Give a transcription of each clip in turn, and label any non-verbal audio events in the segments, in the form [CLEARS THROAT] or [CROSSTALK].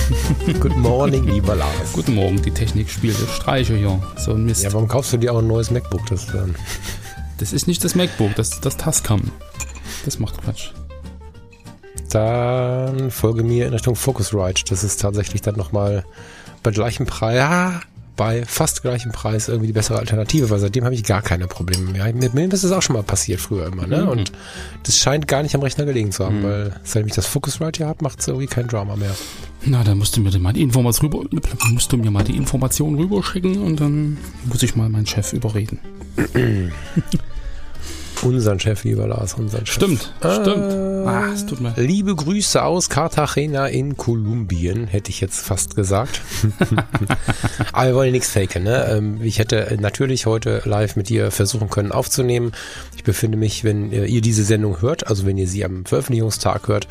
[LAUGHS] Good morning, lieber Lars. Guten Morgen, die Technik spielt Streiche hier. So ein Mist. Ja, warum kaufst du dir auch ein neues MacBook? Das, ähm das ist nicht das MacBook, das ist das Tascam. Das macht Quatsch. Dann folge mir in Richtung Focusrite. Das ist tatsächlich dann nochmal bei gleichem Preis. Ja, bei fast gleichem Preis irgendwie die bessere Alternative, weil seitdem habe ich gar keine Probleme mehr. Mit mir ist das auch schon mal passiert früher immer, ne? Mhm. Und das scheint gar nicht am Rechner gelegen zu haben, mhm. weil seitdem ich das Focusrite hier habe, macht es irgendwie kein Drama mehr. Na, dann musst du mir mal die Information rüber, musst du mir mal die Information rüberschicken und dann muss ich mal meinen Chef überreden. [CLEARS THROAT] Unseren Chef, lieber Lars, unseren Chef. Stimmt, äh, stimmt. Ah, es tut mir. Liebe Grüße aus Cartagena in Kolumbien, hätte ich jetzt fast gesagt. [LAUGHS] Aber wir wollen nichts faken, ne? Ähm, ich hätte natürlich heute live mit dir versuchen können aufzunehmen. Ich befinde mich, wenn ihr diese Sendung hört, also wenn ihr sie am Veröffentlichungstag hört,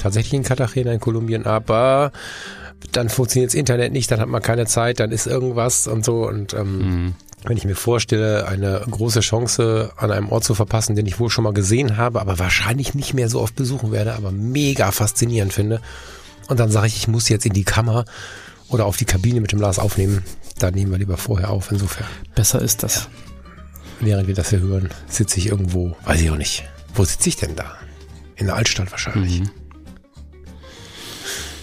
tatsächlich in Cartagena in Kolumbien, aber dann funktioniert das Internet nicht, dann hat man keine Zeit, dann ist irgendwas und so und ähm, mhm wenn ich mir vorstelle, eine große Chance an einem Ort zu verpassen, den ich wohl schon mal gesehen habe, aber wahrscheinlich nicht mehr so oft besuchen werde, aber mega faszinierend finde. Und dann sage ich, ich muss jetzt in die Kammer oder auf die Kabine mit dem Lars aufnehmen. Da nehmen wir lieber vorher auf, insofern. Besser ist das. Ja. Während wir das hier hören, sitze ich irgendwo, weiß ich auch nicht. Wo sitze ich denn da? In der Altstadt wahrscheinlich. Mhm.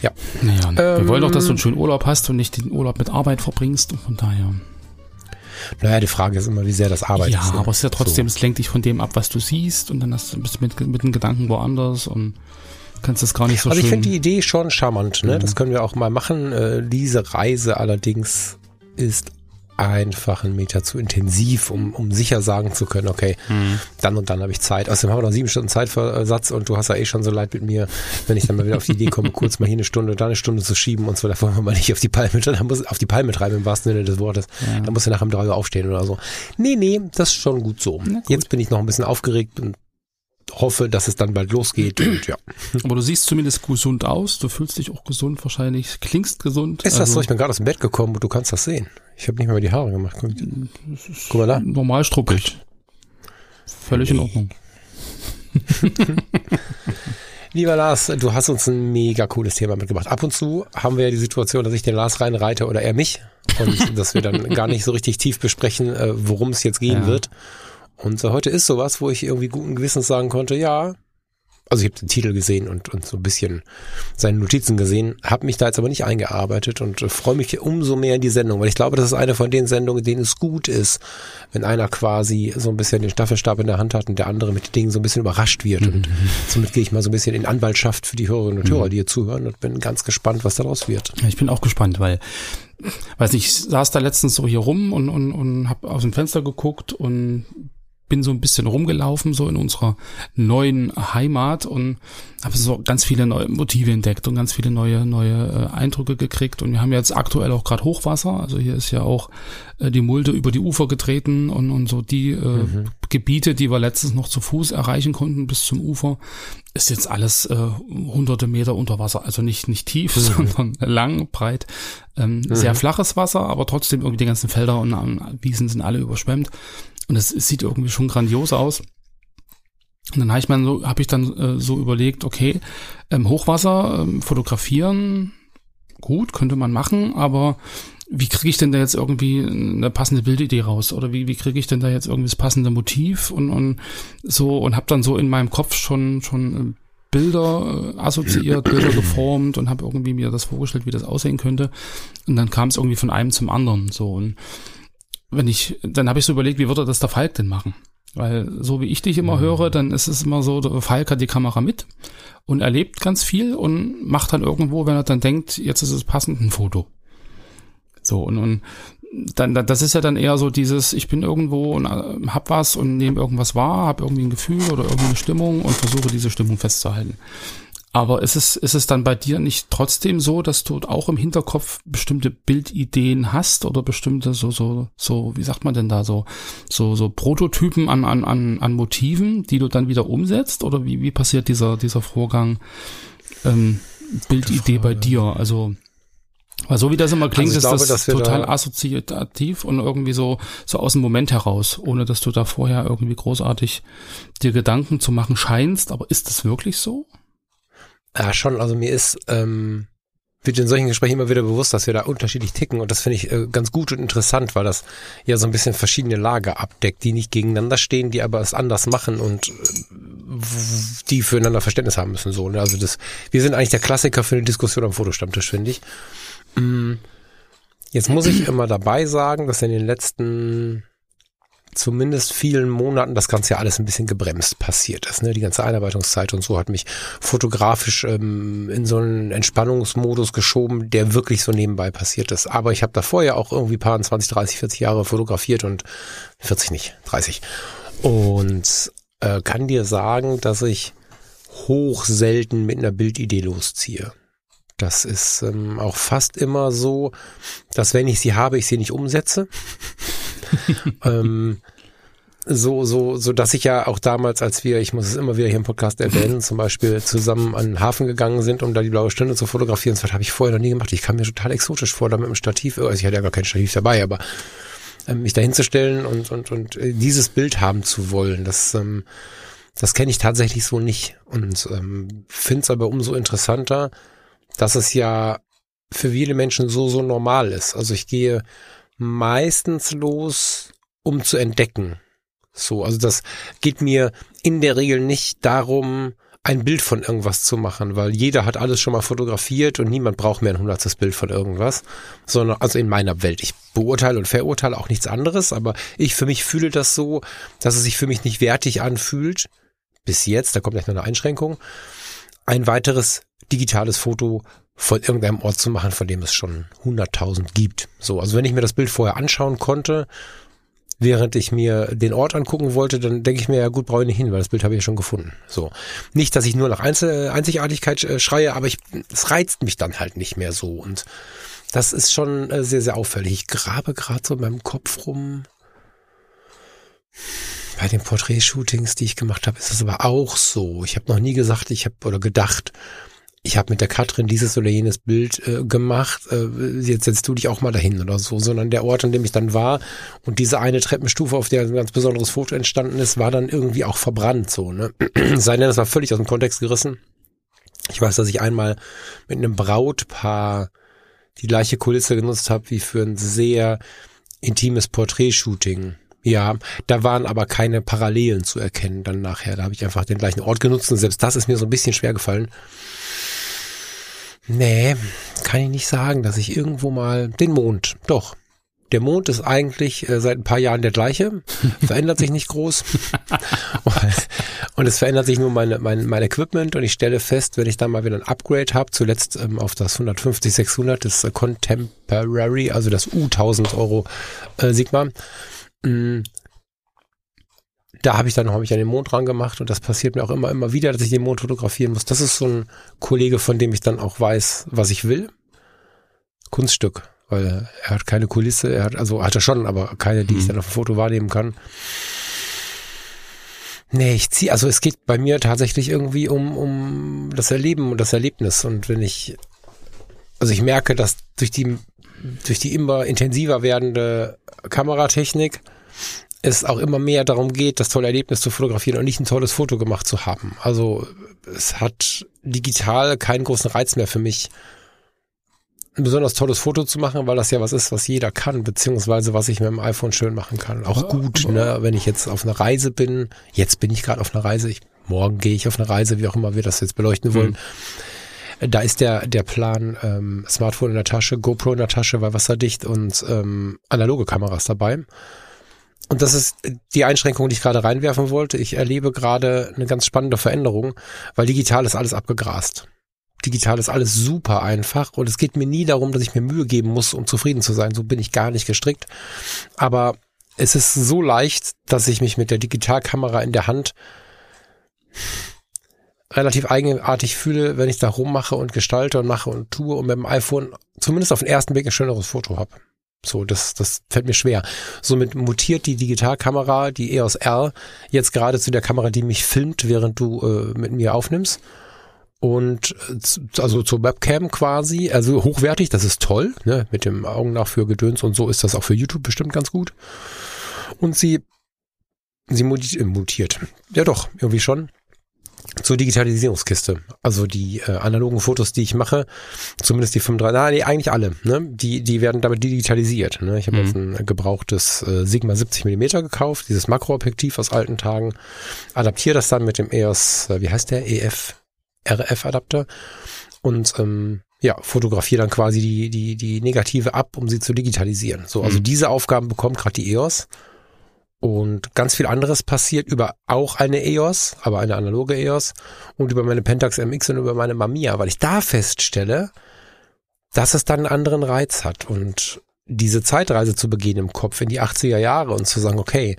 Ja. Naja, ähm, wir wollen doch, dass du einen schönen Urlaub hast und nicht den Urlaub mit Arbeit verbringst. Und von daher. Naja, die Frage ist immer, wie sehr das Arbeit ja, ist. Ja, ne? aber es ist ja trotzdem, so. es lenkt dich von dem ab, was du siehst und dann hast du bist mit, mit den Gedanken woanders und kannst das gar nicht so Also ich finde die Idee schon charmant, ne? Mhm. Das können wir auch mal machen. Äh, diese Reise allerdings ist einfach einen Meter zu intensiv, um, um sicher sagen zu können, okay, mhm. dann und dann habe ich Zeit. Außerdem haben wir noch sieben Stunden Zeitversatz und du hast ja eh schon so leid mit mir, wenn ich dann mal wieder auf die Idee komme, [LAUGHS] kurz mal hier eine Stunde, da eine Stunde zu schieben und so, da wollen wir mal nicht auf die Palme, dann muss auf die Palme treiben im wahrsten Sinne des Wortes. Ja. Dann muss er nachher um drei Uhr aufstehen oder so. Nee, nee, das ist schon gut so. Gut. Jetzt bin ich noch ein bisschen aufgeregt und hoffe, dass es dann bald losgeht [CLEARS THROAT] und ja. Aber du siehst zumindest gesund aus, du fühlst dich auch gesund wahrscheinlich, klingst gesund. Ist das also, so? Ich bin gerade aus dem Bett gekommen und du kannst das sehen. Ich habe nicht mal die Haare gemacht. Guck, Guck mal da. Normal struckig. Völlig in Ordnung. [LAUGHS] Lieber Lars, du hast uns ein mega cooles Thema mitgebracht. Ab und zu haben wir ja die Situation, dass ich den Lars reinreite oder er mich und dass wir dann [LAUGHS] gar nicht so richtig tief besprechen, äh, worum es jetzt gehen ja. wird. Und äh, heute ist sowas, wo ich irgendwie guten Gewissens sagen konnte, ja, also ich habe den Titel gesehen und, und so ein bisschen seine Notizen gesehen, habe mich da jetzt aber nicht eingearbeitet und äh, freue mich umso mehr in die Sendung, weil ich glaube, das ist eine von den Sendungen, denen es gut ist, wenn einer quasi so ein bisschen den Staffelstab in der Hand hat und der andere mit den Dingen so ein bisschen überrascht wird. Mhm. Und [LAUGHS] somit gehe ich mal so ein bisschen in Anwaltschaft für die Hörerinnen und Hörer, mhm. die hier zuhören und bin ganz gespannt, was daraus wird. Ja, ich bin auch gespannt, weil weiß nicht, ich saß da letztens so hier rum und, und, und habe aus dem Fenster geguckt und bin so ein bisschen rumgelaufen, so in unserer neuen Heimat und habe so ganz viele neue Motive entdeckt und ganz viele neue, neue äh, Eindrücke gekriegt. Und wir haben jetzt aktuell auch gerade Hochwasser. Also hier ist ja auch äh, die Mulde über die Ufer getreten und, und so die äh, mhm. Gebiete, die wir letztens noch zu Fuß erreichen konnten bis zum Ufer, ist jetzt alles äh, hunderte Meter unter Wasser. Also nicht, nicht tief, mhm. sondern lang, breit. Ähm, mhm. Sehr flaches Wasser, aber trotzdem irgendwie die ganzen Felder und äh, Wiesen sind alle überschwemmt. Und es, sieht irgendwie schon grandios aus. Und dann habe ich mir so, habe ich dann äh, so überlegt, okay, ähm, Hochwasser ähm, fotografieren, gut, könnte man machen, aber wie kriege ich denn da jetzt irgendwie eine passende Bildidee raus? Oder wie, wie kriege ich denn da jetzt irgendwie das passende Motiv und, und so und habe dann so in meinem Kopf schon schon äh, Bilder äh, assoziiert, Bilder geformt und habe irgendwie mir das vorgestellt, wie das aussehen könnte. Und dann kam es irgendwie von einem zum anderen so und wenn ich, dann habe ich so überlegt, wie würde das der Falk denn machen? Weil so wie ich dich immer mhm. höre, dann ist es immer so, der Falk hat die Kamera mit und erlebt ganz viel und macht dann irgendwo, wenn er dann denkt, jetzt ist es passend, ein Foto. So, und, und dann, das ist ja dann eher so dieses, ich bin irgendwo und äh, hab was und nehme irgendwas wahr, hab irgendwie ein Gefühl oder irgendwie eine Stimmung und versuche diese Stimmung festzuhalten. Aber ist es, ist es dann bei dir nicht trotzdem so, dass du auch im Hinterkopf bestimmte Bildideen hast oder bestimmte so, so, so, wie sagt man denn da, so, so, so Prototypen an, an, an, an Motiven, die du dann wieder umsetzt? Oder wie, wie passiert dieser, dieser Vorgang, ähm, Bildidee bei dir? Also, weil so wie das immer klingt, also ist glaube, das total da assoziativ und irgendwie so, so aus dem Moment heraus, ohne dass du da vorher irgendwie großartig dir Gedanken zu machen scheinst. Aber ist das wirklich so? Ja, schon. Also mir ist, ähm, wird in solchen Gesprächen immer wieder bewusst, dass wir da unterschiedlich ticken und das finde ich äh, ganz gut und interessant, weil das ja so ein bisschen verschiedene Lager abdeckt, die nicht gegeneinander stehen, die aber es anders machen und äh, die füreinander Verständnis haben müssen. So, ne? Also das, wir sind eigentlich der Klassiker für eine Diskussion am Fotostammtisch, finde ich. Mm. Jetzt muss ich immer dabei sagen, dass in den letzten zumindest vielen Monaten das Ganze ja alles ein bisschen gebremst passiert ist. Ne? Die ganze Einarbeitungszeit und so hat mich fotografisch ähm, in so einen Entspannungsmodus geschoben, der wirklich so nebenbei passiert ist. Aber ich habe davor ja auch irgendwie paar 20, 30, 40 Jahre fotografiert und 40 nicht, 30. Und äh, kann dir sagen, dass ich hoch selten mit einer Bildidee losziehe. Das ist ähm, auch fast immer so, dass wenn ich sie habe, ich sie nicht umsetze. [LAUGHS] ähm, so, so, so, dass ich ja auch damals, als wir, ich muss es immer wieder hier im Podcast erwähnen, zum Beispiel zusammen an den Hafen gegangen sind, um da die blaue Stunde zu fotografieren, das habe ich vorher noch nie gemacht. Ich kam mir total exotisch vor, da mit dem Stativ, also ich hatte ja gar kein Stativ dabei, aber ähm, mich da hinzustellen und, und, und äh, dieses Bild haben zu wollen, das, ähm, das kenne ich tatsächlich so nicht und ähm, finde es aber umso interessanter, dass es ja für viele Menschen so, so normal ist. Also ich gehe meistens los, um zu entdecken. So, also das geht mir in der Regel nicht darum, ein Bild von irgendwas zu machen, weil jeder hat alles schon mal fotografiert und niemand braucht mehr ein hundertstes Bild von irgendwas, sondern also in meiner Welt. Ich beurteile und verurteile auch nichts anderes, aber ich für mich fühle das so, dass es sich für mich nicht wertig anfühlt. Bis jetzt, da kommt gleich noch eine Einschränkung, ein weiteres digitales Foto von irgendeinem Ort zu machen, von dem es schon 100.000 gibt. So, also wenn ich mir das Bild vorher anschauen konnte, während ich mir den Ort angucken wollte, dann denke ich mir, ja gut, brauche ich nicht hin, weil das Bild habe ich ja schon gefunden. So. Nicht, dass ich nur nach Einzel Einzigartigkeit äh, schreie, aber ich, es reizt mich dann halt nicht mehr so. Und das ist schon äh, sehr, sehr auffällig. Ich grabe gerade so in meinem Kopf rum. Bei den Porträtshootings, die ich gemacht habe, ist es aber auch so. Ich habe noch nie gesagt, ich habe oder gedacht, ich habe mit der Katrin dieses oder jenes Bild äh, gemacht, äh, jetzt setzt du dich auch mal dahin oder so, sondern der Ort, an dem ich dann war und diese eine Treppenstufe, auf der ein ganz besonderes Foto entstanden ist, war dann irgendwie auch verbrannt so, ne? [CLEARS THROAT] Sei denn, das war völlig aus dem Kontext gerissen. Ich weiß, dass ich einmal mit einem Brautpaar die gleiche Kulisse genutzt habe wie für ein sehr intimes Porträtshooting. Ja, da waren aber keine Parallelen zu erkennen dann nachher. Da habe ich einfach den gleichen Ort genutzt und selbst das ist mir so ein bisschen schwer gefallen. Nee, kann ich nicht sagen, dass ich irgendwo mal den Mond, doch. Der Mond ist eigentlich äh, seit ein paar Jahren der gleiche, [LAUGHS] verändert sich nicht groß. und es verändert sich nur meine, mein, mein Equipment und ich stelle fest, wenn ich da mal wieder ein Upgrade habe, zuletzt ähm, auf das 150 600 das äh, Contemporary, also das U1000 Euro äh, Sigma, mh, mm, da habe ich dann habe ich an den Mond dran gemacht und das passiert mir auch immer immer wieder, dass ich den Mond fotografieren muss. Das ist so ein Kollege, von dem ich dann auch weiß, was ich will. Kunststück, weil er hat keine Kulisse, er hat also hat er schon, aber keine, die mhm. ich dann auf dem Foto wahrnehmen kann. Nee, ich ziehe, also es geht bei mir tatsächlich irgendwie um, um das Erleben und das Erlebnis. Und wenn ich, also ich merke, dass durch die, durch die immer intensiver werdende Kameratechnik es auch immer mehr darum geht, das tolle Erlebnis zu fotografieren und nicht ein tolles Foto gemacht zu haben. Also es hat digital keinen großen Reiz mehr für mich, ein besonders tolles Foto zu machen, weil das ja was ist, was jeder kann, beziehungsweise was ich mit dem iPhone schön machen kann. Auch gut, ne, wenn ich jetzt auf einer Reise bin. Jetzt bin ich gerade auf einer Reise. Ich, morgen gehe ich auf eine Reise, wie auch immer wir das jetzt beleuchten wollen. Mhm. Da ist der, der Plan, ähm, Smartphone in der Tasche, GoPro in der Tasche, weil wasserdicht und ähm, analoge Kameras dabei. Und das ist die Einschränkung, die ich gerade reinwerfen wollte. Ich erlebe gerade eine ganz spannende Veränderung, weil digital ist alles abgegrast. Digital ist alles super einfach und es geht mir nie darum, dass ich mir Mühe geben muss, um zufrieden zu sein. So bin ich gar nicht gestrickt. Aber es ist so leicht, dass ich mich mit der Digitalkamera in der Hand relativ eigenartig fühle, wenn ich da rummache und gestalte und mache und tue und mit dem iPhone zumindest auf den ersten Blick ein schöneres Foto habe. So, das, das fällt mir schwer. Somit mutiert die Digitalkamera, die EOS R, jetzt gerade zu der Kamera, die mich filmt, während du äh, mit mir aufnimmst. Und äh, also zur Webcam quasi, also hochwertig, das ist toll, ne? Mit dem Augen nach für Gedöns und so ist das auch für YouTube bestimmt ganz gut. Und sie, sie mutiert, äh, mutiert. Ja doch, irgendwie schon zur Digitalisierungskiste. Also die äh, analogen Fotos, die ich mache, zumindest die 35, na, nee, eigentlich alle, ne? Die, die werden damit digitalisiert. Ne? Ich habe mhm. jetzt ein gebrauchtes äh, Sigma 70 Millimeter gekauft, dieses Makroobjektiv aus alten Tagen, adaptiere das dann mit dem EOS, äh, wie heißt der, EF, RF-Adapter und ähm, ja, fotografiere dann quasi die, die, die Negative ab, um sie zu digitalisieren. So, also mhm. diese Aufgaben bekommt gerade die EOS und ganz viel anderes passiert über auch eine EOS, aber eine analoge EOS und über meine Pentax MX und über meine Mamiya, weil ich da feststelle, dass es dann einen anderen Reiz hat. Und diese Zeitreise zu begehen im Kopf in die 80er Jahre und zu sagen, okay,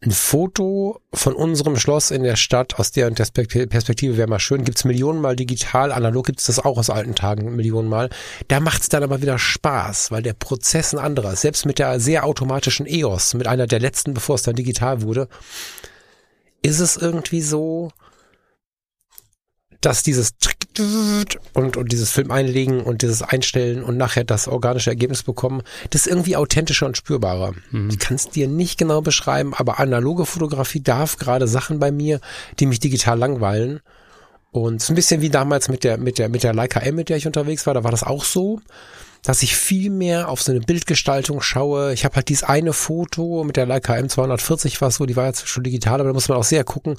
ein Foto von unserem Schloss in der Stadt aus der Perspektive wäre mal schön. Gibt's Millionenmal digital, analog gibt's das auch aus alten Tagen Millionenmal. Da macht's dann aber wieder Spaß, weil der Prozess ein anderer ist. Selbst mit der sehr automatischen EOS, mit einer der letzten, bevor es dann digital wurde, ist es irgendwie so, dass dieses und, und dieses Film einlegen und dieses Einstellen und nachher das organische Ergebnis bekommen, das ist irgendwie authentischer und spürbarer. Mhm. Ich kann es dir nicht genau beschreiben, aber analoge Fotografie darf gerade Sachen bei mir, die mich digital langweilen. Und ist ein bisschen wie damals mit der, mit der, mit der Leica M, mit der ich unterwegs war, da war das auch so dass ich viel mehr auf so eine Bildgestaltung schaue. Ich habe halt dieses eine Foto mit der Leica M240 war so, die war jetzt schon digital, aber da muss man auch sehr gucken,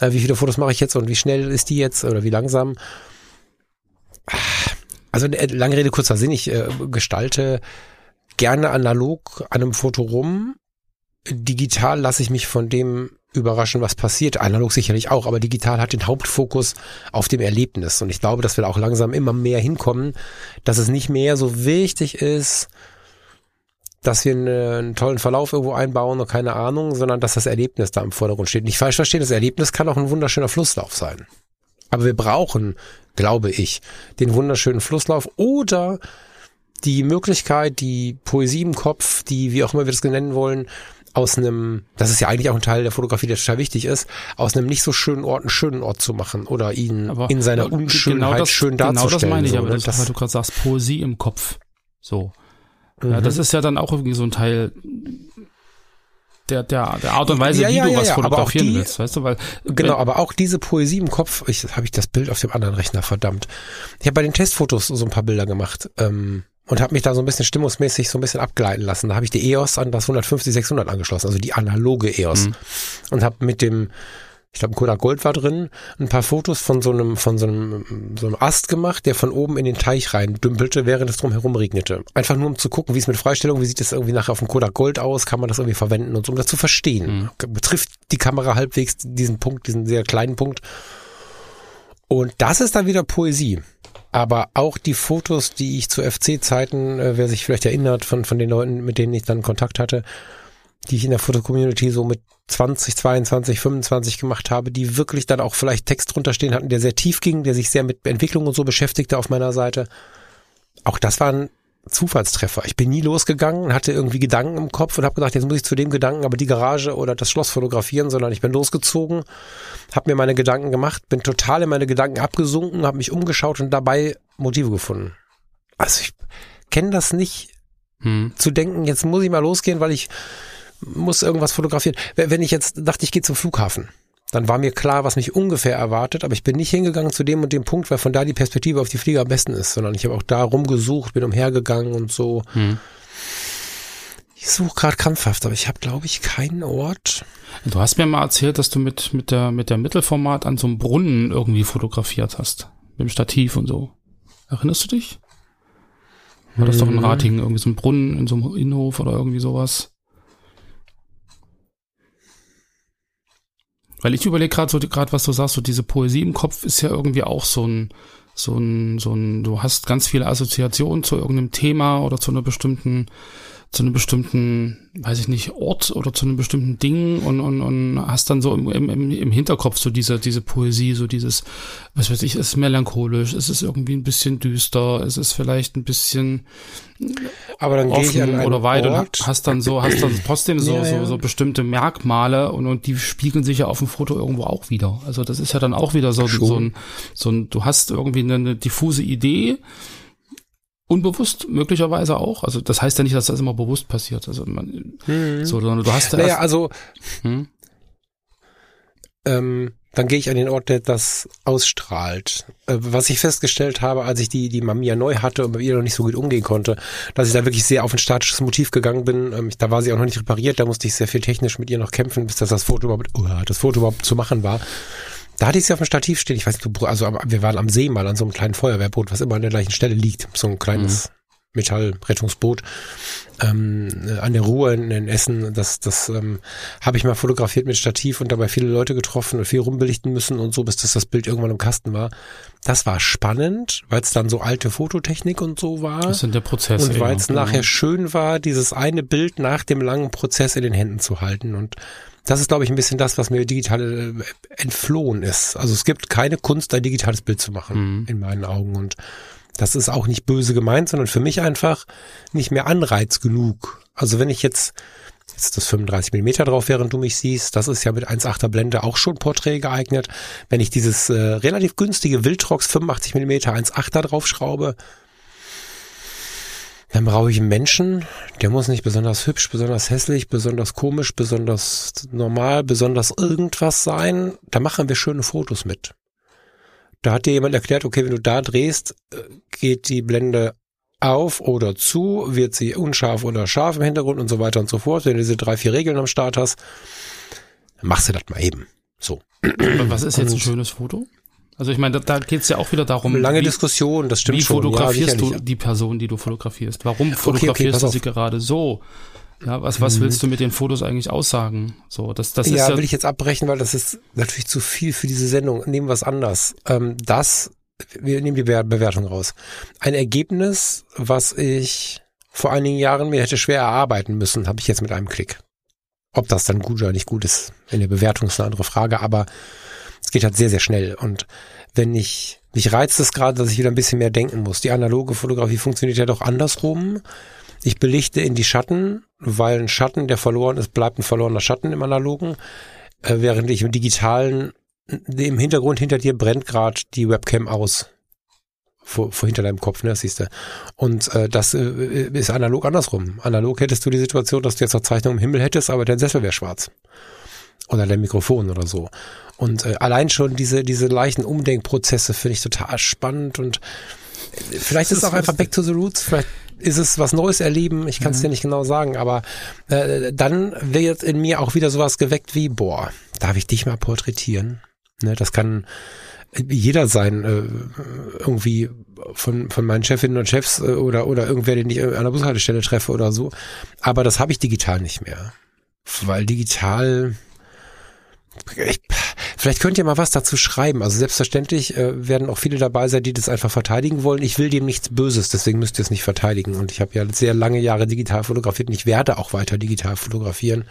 äh, wie viele Fotos mache ich jetzt und wie schnell ist die jetzt oder wie langsam. Also äh, lange Rede, kurzer Sinn, ich äh, gestalte gerne analog an einem Foto rum. Digital lasse ich mich von dem überraschen, was passiert. Analog sicherlich auch, aber digital hat den Hauptfokus auf dem Erlebnis. Und ich glaube, dass wir auch langsam immer mehr hinkommen, dass es nicht mehr so wichtig ist, dass wir einen, tollen Verlauf irgendwo einbauen oder keine Ahnung, sondern dass das Erlebnis da im Vordergrund steht. Nicht falsch verstehen, das Erlebnis kann auch ein wunderschöner Flusslauf sein. Aber wir brauchen, glaube ich, den wunderschönen Flusslauf oder die Möglichkeit, die Poesie im Kopf, die, wie auch immer wir das nennen wollen, aus einem, das ist ja eigentlich auch ein Teil der Fotografie, der total wichtig ist, aus einem nicht so schönen Ort einen schönen Ort zu machen oder ihn aber in seiner Unschönheit genau das, schön darzustellen. Genau das meine ich, so, aber ne? das, weil du gerade sagst, Poesie im Kopf. So. Mhm. Ja, das ist ja dann auch irgendwie so ein Teil der, der, der Art und Weise, ja, wie ja, du was fotografieren die, willst, weißt du, weil. Genau, wenn, aber auch diese Poesie im Kopf, ich habe ich das Bild auf dem anderen Rechner, verdammt. Ich habe bei den Testfotos so ein paar Bilder gemacht, ähm, und habe mich da so ein bisschen stimmungsmäßig so ein bisschen abgleiten lassen. Da habe ich die EOS an das 150 600 angeschlossen, also die analoge EOS. Mhm. Und habe mit dem ich glaube, ein Kodak Gold war drin, ein paar Fotos von so einem, von so einem, so einem Ast gemacht, der von oben in den Teich rein dümpelte, während es drumherum regnete. Einfach nur um zu gucken, wie es mit Freistellung, wie sieht es irgendwie nachher auf dem Kodak Gold aus, kann man das irgendwie verwenden und so, um das zu verstehen. Mhm. Betrifft die Kamera halbwegs diesen Punkt, diesen sehr kleinen Punkt. Und das ist dann wieder Poesie. Aber auch die Fotos, die ich zu FC-Zeiten, äh, wer sich vielleicht erinnert, von, von den Leuten, mit denen ich dann Kontakt hatte, die ich in der Fotocommunity so mit 20, 22, 25 gemacht habe, die wirklich dann auch vielleicht Text drunter stehen hatten, der sehr tief ging, der sich sehr mit Entwicklung und so beschäftigte auf meiner Seite. Auch das waren Zufallstreffer. Ich bin nie losgegangen, hatte irgendwie Gedanken im Kopf und habe gedacht, jetzt muss ich zu dem Gedanken aber die Garage oder das Schloss fotografieren, sondern ich bin losgezogen, habe mir meine Gedanken gemacht, bin total in meine Gedanken abgesunken, habe mich umgeschaut und dabei Motive gefunden. Also ich kenne das nicht hm. zu denken, jetzt muss ich mal losgehen, weil ich muss irgendwas fotografieren. Wenn ich jetzt dachte, ich gehe zum Flughafen, dann war mir klar, was mich ungefähr erwartet, aber ich bin nicht hingegangen zu dem und dem Punkt, weil von da die Perspektive auf die Flieger am besten ist, sondern ich habe auch da rumgesucht, bin umhergegangen und so. Hm. Ich suche gerade krampfhaft, aber ich habe, glaube ich, keinen Ort. Du hast mir mal erzählt, dass du mit, mit, der, mit der Mittelformat an so einem Brunnen irgendwie fotografiert hast. Mit dem Stativ und so. Erinnerst du dich? War das hm. doch ein Rating, irgendwie so ein Brunnen in so einem Innenhof oder irgendwie sowas? Weil ich überlege gerade so, gerade was du sagst, so diese Poesie im Kopf ist ja irgendwie auch so ein, so ein, so ein, du hast ganz viele Assoziationen zu irgendeinem Thema oder zu einer bestimmten, zu einem bestimmten, weiß ich nicht, Ort oder zu einem bestimmten Ding und, und, und hast dann so im, im, im Hinterkopf so diese, diese Poesie, so dieses, was weiß ich, es ist melancholisch, es ist irgendwie ein bisschen düster, es ist vielleicht ein bisschen aber dann gehe ich an oder weiter Ort. hast dann so, hast dann trotzdem so, ja, so, so bestimmte Merkmale und, und die spiegeln sich ja auf dem Foto irgendwo auch wieder. Also das ist ja dann auch wieder so, so ein, so ein, du hast irgendwie eine diffuse Idee, Unbewusst möglicherweise auch. Also das heißt ja nicht, dass das immer bewusst passiert. Also man, hm. so, sondern du hast ja. Naja, also hm? ähm, dann gehe ich an den Ort, der das ausstrahlt. Äh, was ich festgestellt habe, als ich die, die Mamiya neu hatte und mit ihr noch nicht so gut umgehen konnte, dass ich da wirklich sehr auf ein statisches Motiv gegangen bin. Ähm, da war sie auch noch nicht repariert, da musste ich sehr viel technisch mit ihr noch kämpfen, bis das, das Foto überhaupt, uh, das Foto überhaupt zu machen war. Da hatte ich sie auf dem Stativ stehen. Ich weiß nicht, also wir waren am See mal an so einem kleinen Feuerwehrboot, was immer an der gleichen Stelle liegt. So ein kleines mhm. Metallrettungsboot ähm, an der Ruhr in, in Essen. Das, das ähm, habe ich mal fotografiert mit Stativ und dabei viele Leute getroffen und viel rumbelichten müssen und so, bis das, das Bild irgendwann im Kasten war. Das war spannend, weil es dann so alte Fototechnik und so war. Das sind der Prozess. Und weil es nachher schön war, dieses eine Bild nach dem langen Prozess in den Händen zu halten und das ist, glaube ich, ein bisschen das, was mir digital äh, entflohen ist. Also es gibt keine Kunst, ein digitales Bild zu machen, mhm. in meinen Augen. Und das ist auch nicht böse gemeint, sondern für mich einfach nicht mehr Anreiz genug. Also wenn ich jetzt, jetzt das 35 Millimeter drauf, während du mich siehst, das ist ja mit 1,8er Blende auch schon Porträt geeignet. Wenn ich dieses äh, relativ günstige Wildrox 85 Millimeter 1,8er draufschraube, dann brauche ich einen Menschen, der muss nicht besonders hübsch, besonders hässlich, besonders komisch, besonders normal, besonders irgendwas sein. Da machen wir schöne Fotos mit. Da hat dir jemand erklärt, okay, wenn du da drehst, äh, geht die Blende auf oder zu, wird sie unscharf oder scharf im Hintergrund und so weiter und so fort. Wenn du diese drei, vier Regeln am Start hast, machst du das mal eben. So. Was ist jetzt ein schönes Foto? Also ich meine, da, da geht es ja auch wieder darum. Lange wie, Diskussion, das stimmt wie schon. Wie fotografierst ja, du die Person, die du fotografierst? Warum fotografierst okay, okay, du sie gerade so? Ja, was, was mhm. willst du mit den Fotos eigentlich aussagen? So, das, das ist ja, ja will ich jetzt abbrechen, weil das ist natürlich zu viel für diese Sendung. Nehmen wir was anders. Ähm, das, wir nehmen die Bewertung raus. Ein Ergebnis, was ich vor einigen Jahren mir hätte schwer erarbeiten müssen, habe ich jetzt mit einem Klick. Ob das dann gut oder nicht gut ist, in der Bewertung ist eine andere Frage, aber es geht halt sehr, sehr schnell. Und wenn ich, mich reizt es gerade, dass ich wieder ein bisschen mehr denken muss. Die analoge Fotografie funktioniert ja doch andersrum. Ich belichte in die Schatten, weil ein Schatten, der verloren ist, bleibt ein verlorener Schatten im analogen. Äh, während ich im digitalen, im Hintergrund hinter dir brennt gerade die Webcam aus. Vor, vor hinter deinem Kopf, ne, das siehst du. Und äh, das äh, ist analog andersrum. Analog hättest du die Situation, dass du jetzt eine Zeichnung im Himmel hättest, aber der Sessel wäre schwarz. Oder der Mikrofon oder so. Und äh, allein schon diese, diese leichten Umdenkprozesse finde ich total spannend und äh, vielleicht ist es auch einfach back to the roots, vielleicht ist es was Neues erleben, ich kann es mhm. dir nicht genau sagen, aber äh, dann wird in mir auch wieder sowas geweckt wie, boah, darf ich dich mal porträtieren? Ne, das kann jeder sein, äh, irgendwie von, von meinen Chefinnen und Chefs äh, oder, oder irgendwer, den ich an der Bushaltestelle treffe oder so. Aber das habe ich digital nicht mehr. Weil digital, ich, vielleicht könnt ihr mal was dazu schreiben. Also selbstverständlich äh, werden auch viele dabei sein, die das einfach verteidigen wollen. Ich will dem nichts Böses, deswegen müsst ihr es nicht verteidigen. Und ich habe ja sehr lange Jahre digital fotografiert und ich werde auch weiter digital fotografieren.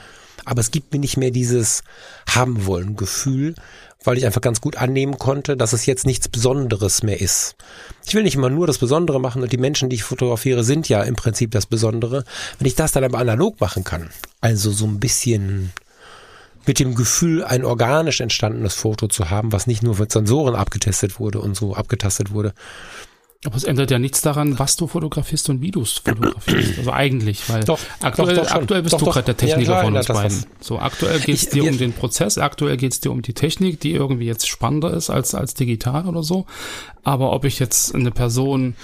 Aber es gibt mir nicht mehr dieses haben wollen Gefühl, weil ich einfach ganz gut annehmen konnte, dass es jetzt nichts Besonderes mehr ist. Ich will nicht immer nur das Besondere machen und die Menschen, die ich fotografiere, sind ja im Prinzip das Besondere. Wenn ich das dann aber analog machen kann, also so ein bisschen mit dem Gefühl, ein organisch entstandenes Foto zu haben, was nicht nur mit Sensoren abgetestet wurde und so abgetastet wurde. Aber es ändert ja nichts daran, was du fotografierst und wie du es fotografierst. Also eigentlich, weil doch, aktuell, doch, doch aktuell bist du gerade der Techniker ja, von uns beiden. So, aktuell geht es dir um den Prozess, aktuell geht es dir um die Technik, die irgendwie jetzt spannender ist als, als digital oder so. Aber ob ich jetzt eine Person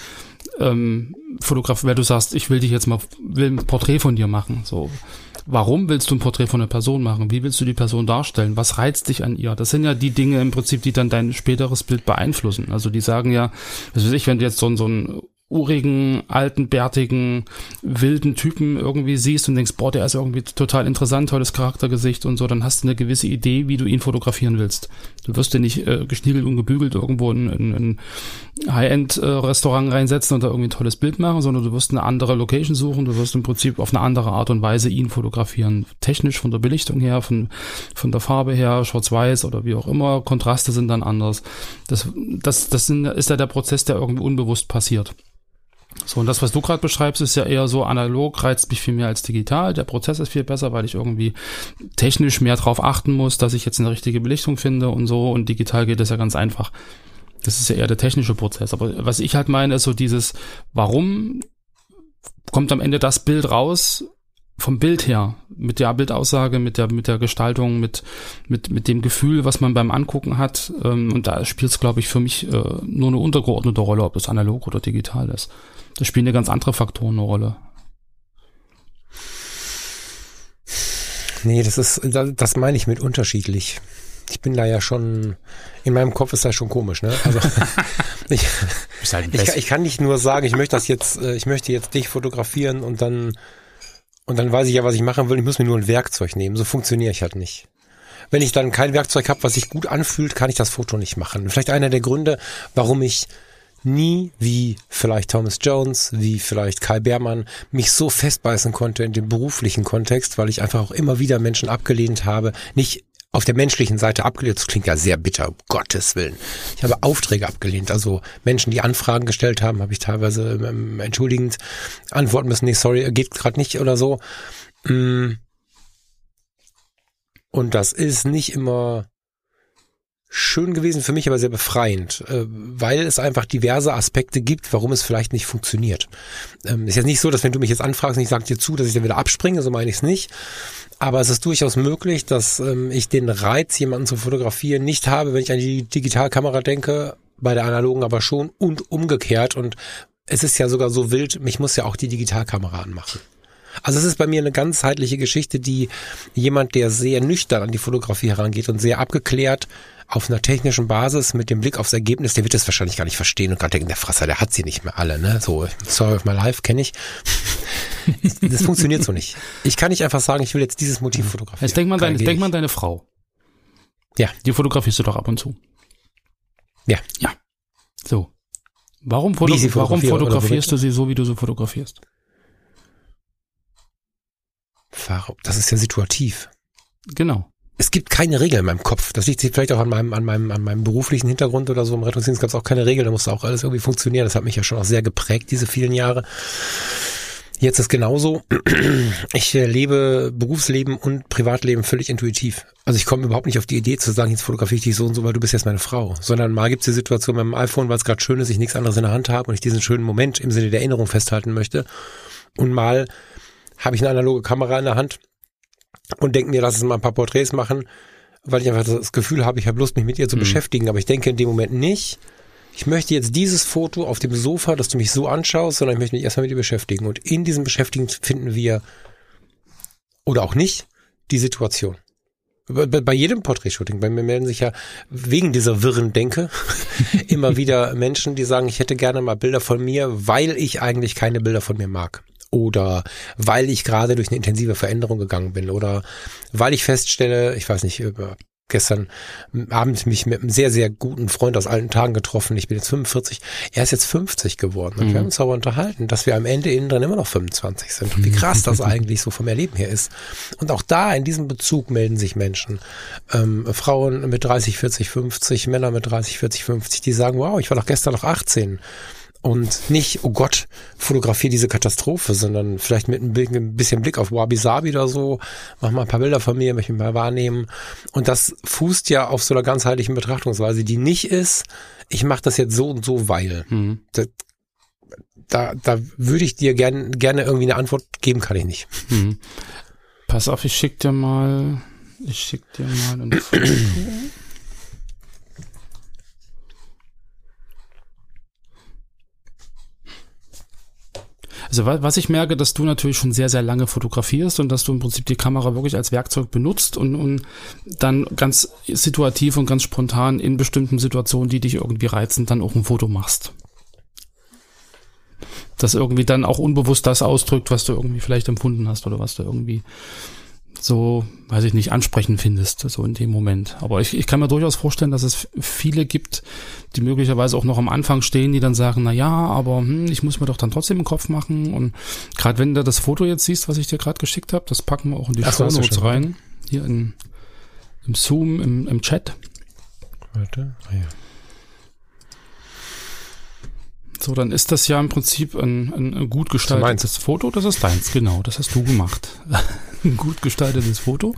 ähm, fotografiere, weil du sagst, ich will dich jetzt mal, will ein Porträt von dir machen, so Warum willst du ein Porträt von einer Person machen? Wie willst du die Person darstellen? Was reizt dich an ihr? Das sind ja die Dinge im Prinzip, die dann dein späteres Bild beeinflussen. Also die sagen ja, was weiß ich, wenn du jetzt so so ein urigen, alten, bärtigen, wilden Typen irgendwie siehst und denkst, boah, der ist irgendwie total interessant, tolles Charaktergesicht und so, dann hast du eine gewisse Idee, wie du ihn fotografieren willst. Du wirst dir nicht äh, geschniegelt und gebügelt irgendwo in, in, in High-End-Restaurant äh, reinsetzen und da irgendwie ein tolles Bild machen, sondern du wirst eine andere Location suchen, du wirst im Prinzip auf eine andere Art und Weise ihn fotografieren. Technisch von der Belichtung her, von, von der Farbe her, schwarz-weiß oder wie auch immer, Kontraste sind dann anders. Das, das, das sind, ist ja der Prozess, der irgendwie unbewusst passiert. So, und das, was du gerade beschreibst, ist ja eher so analog, reizt mich viel mehr als digital. Der Prozess ist viel besser, weil ich irgendwie technisch mehr drauf achten muss, dass ich jetzt eine richtige Belichtung finde und so. Und digital geht das ja ganz einfach. Das ist ja eher der technische Prozess. Aber was ich halt meine, ist so dieses, warum kommt am Ende das Bild raus, vom Bild her, mit der Bildaussage, mit der, mit der Gestaltung, mit, mit, mit dem Gefühl, was man beim Angucken hat. Ähm, und da spielt es, glaube ich, für mich äh, nur eine untergeordnete Rolle, ob das analog oder digital ist. Da spielen ja ganz andere Faktoren eine Rolle. Nee, das ist, das meine ich mit unterschiedlich. Ich bin da ja schon, in meinem Kopf ist das schon komisch, ne? Also [LAUGHS] [LAUGHS] ich, halt ich, ich, kann nicht nur sagen, ich möchte das jetzt, äh, ich möchte jetzt dich fotografieren und dann, und dann weiß ich ja, was ich machen will. Ich muss mir nur ein Werkzeug nehmen. So funktioniere ich halt nicht. Wenn ich dann kein Werkzeug habe, was sich gut anfühlt, kann ich das Foto nicht machen. Vielleicht einer der Gründe, warum ich nie wie vielleicht Thomas Jones, wie vielleicht Kai Beermann mich so festbeißen konnte in dem beruflichen Kontext, weil ich einfach auch immer wieder Menschen abgelehnt habe, nicht auf der menschlichen Seite abgelehnt, das klingt ja sehr bitter, um Gottes Willen. Ich habe Aufträge abgelehnt, also Menschen, die Anfragen gestellt haben, habe ich teilweise ähm, entschuldigend antworten müssen, nee, sorry, geht gerade nicht oder so. Mm. Und das ist nicht immer schön gewesen für mich, aber sehr befreiend, äh, weil es einfach diverse Aspekte gibt, warum es vielleicht nicht funktioniert. Ähm, ist jetzt nicht so, dass wenn du mich jetzt anfragst und ich sage dir zu, dass ich dann wieder abspringe, so meine ich es nicht. Aber es ist durchaus möglich, dass ähm, ich den Reiz, jemanden zu fotografieren, nicht habe, wenn ich an die Digitalkamera denke, bei der analogen aber schon und umgekehrt. Und es ist ja sogar so wild, mich muss ja auch die Digitalkamera anmachen. Also es ist bei mir eine ganzheitliche Geschichte, die jemand, der sehr nüchtern an die Fotografie herangeht und sehr abgeklärt auf einer technischen Basis mit dem Blick aufs Ergebnis, der wird das wahrscheinlich gar nicht verstehen und gerade denken, der Frasser, der hat sie nicht mehr alle, ne? So, Story of my life kenne ich. [LAUGHS] das funktioniert so nicht. Ich kann nicht einfach sagen, ich will jetzt dieses Motiv fotografieren. Jetzt denk mal, deine, denk mal an deine Frau. Ja. Die fotografierst du doch ab und zu. Ja. Ja. So. Warum, foto warum fotografierst du sie so, wie du sie fotografierst? Warum? Das ist ja situativ. Genau es gibt keine Regel in meinem Kopf. Das liegt vielleicht auch an meinem, an meinem, an meinem beruflichen Hintergrund oder so. Im Rettungsdienst gab es auch keine Regel. Da musste auch alles irgendwie funktionieren. Das hat mich ja schon auch sehr geprägt, diese vielen Jahre. Jetzt ist genauso. [CLEARS THROAT] Ich lebe Berufsleben und Privatleben völlig intuitiv. Also ich komme überhaupt nicht auf die Idee zu sagen, jetzt fotografiere ich dich so und so, weil du bist jetzt meine Frau. Sondern mal gibt es die Situation mit dem iPhone, weil es gerade schön ist, ich nichts anderes in der Hand habe und ich diesen schönen Moment im Sinne der Erinnerung festhalten möchte. Und mal habe ich eine analoge Kamera in der Hand und denke mir, lass uns mal ein paar Porträts machen, weil ich einfach das Gefühl habe, ich habe Lust, mich mit ihr zu mhm. beschäftigen. Aber ich denke in dem Moment nicht, ich möchte jetzt dieses Foto auf dem Sofa, dass du mich so anschaust, sondern ich möchte mich erstmal mit dir beschäftigen. Und in diesem Beschäftigen finden wir, oder auch nicht, die Situation. Bei, bei jedem Porträtshooting, bei mir melden sich ja wegen dieser wirren Denke [LAUGHS] immer wieder Menschen, die sagen, ich hätte gerne mal Bilder von mir, weil ich eigentlich keine Bilder von mir mag oder weil ich gerade durch eine intensive Veränderung gegangen bin oder weil ich feststelle, ich weiß nicht, gestern Abend mich mit einem sehr, sehr guten Freund aus alten Tagen getroffen. Ich bin jetzt 45. Er ist jetzt 50 geworden. Und mhm. wir haben uns darüber unterhalten, dass wir am Ende innen drin immer noch 25 sind. Und wie krass das [LAUGHS] eigentlich so vom Erleben her ist. Und auch da in diesem Bezug melden sich Menschen. Ähm, Frauen mit 30, 40, 50, Männer mit 30, 40, 50, die sagen, wow, ich war doch gestern noch 18 und nicht, oh Gott, fotografiere diese Katastrophe, sondern vielleicht mit ein bisschen Blick auf Wabi Sabi oder so, mach mal ein paar Bilder von mir, möchte mich mal wahrnehmen. Und das fußt ja auf so einer ganzheitlichen Betrachtungsweise, die nicht ist, ich mache das jetzt so und so, weil. Mhm. Da, da, da würde ich dir gern, gerne irgendwie eine Antwort geben, kann ich nicht. Mhm. Pass auf, ich schick dir mal, ich schick dir mal ein Foto. [CLEARS THROAT] Also was ich merke, dass du natürlich schon sehr, sehr lange fotografierst und dass du im Prinzip die Kamera wirklich als Werkzeug benutzt und, und dann ganz situativ und ganz spontan in bestimmten Situationen, die dich irgendwie reizen, dann auch ein Foto machst. das irgendwie dann auch unbewusst das ausdrückt, was du irgendwie vielleicht empfunden hast oder was du irgendwie so, weiß ich nicht, ansprechend findest, so in dem Moment. Aber ich, ich kann mir durchaus vorstellen, dass es viele gibt, die möglicherweise auch noch am Anfang stehen, die dann sagen, na ja, aber hm, ich muss mir doch dann trotzdem im Kopf machen. Und gerade wenn du das Foto jetzt siehst, was ich dir gerade geschickt habe, das packen wir auch in die Show Notes rein. Hier in, im Zoom, im, im Chat. Warte, ah, ja. So, dann ist das ja im Prinzip ein, ein gut gestaltetes Foto. Das ist deins, genau. Das hast du gemacht. [LAUGHS] ein [LAUGHS] gut gestaltetes Foto.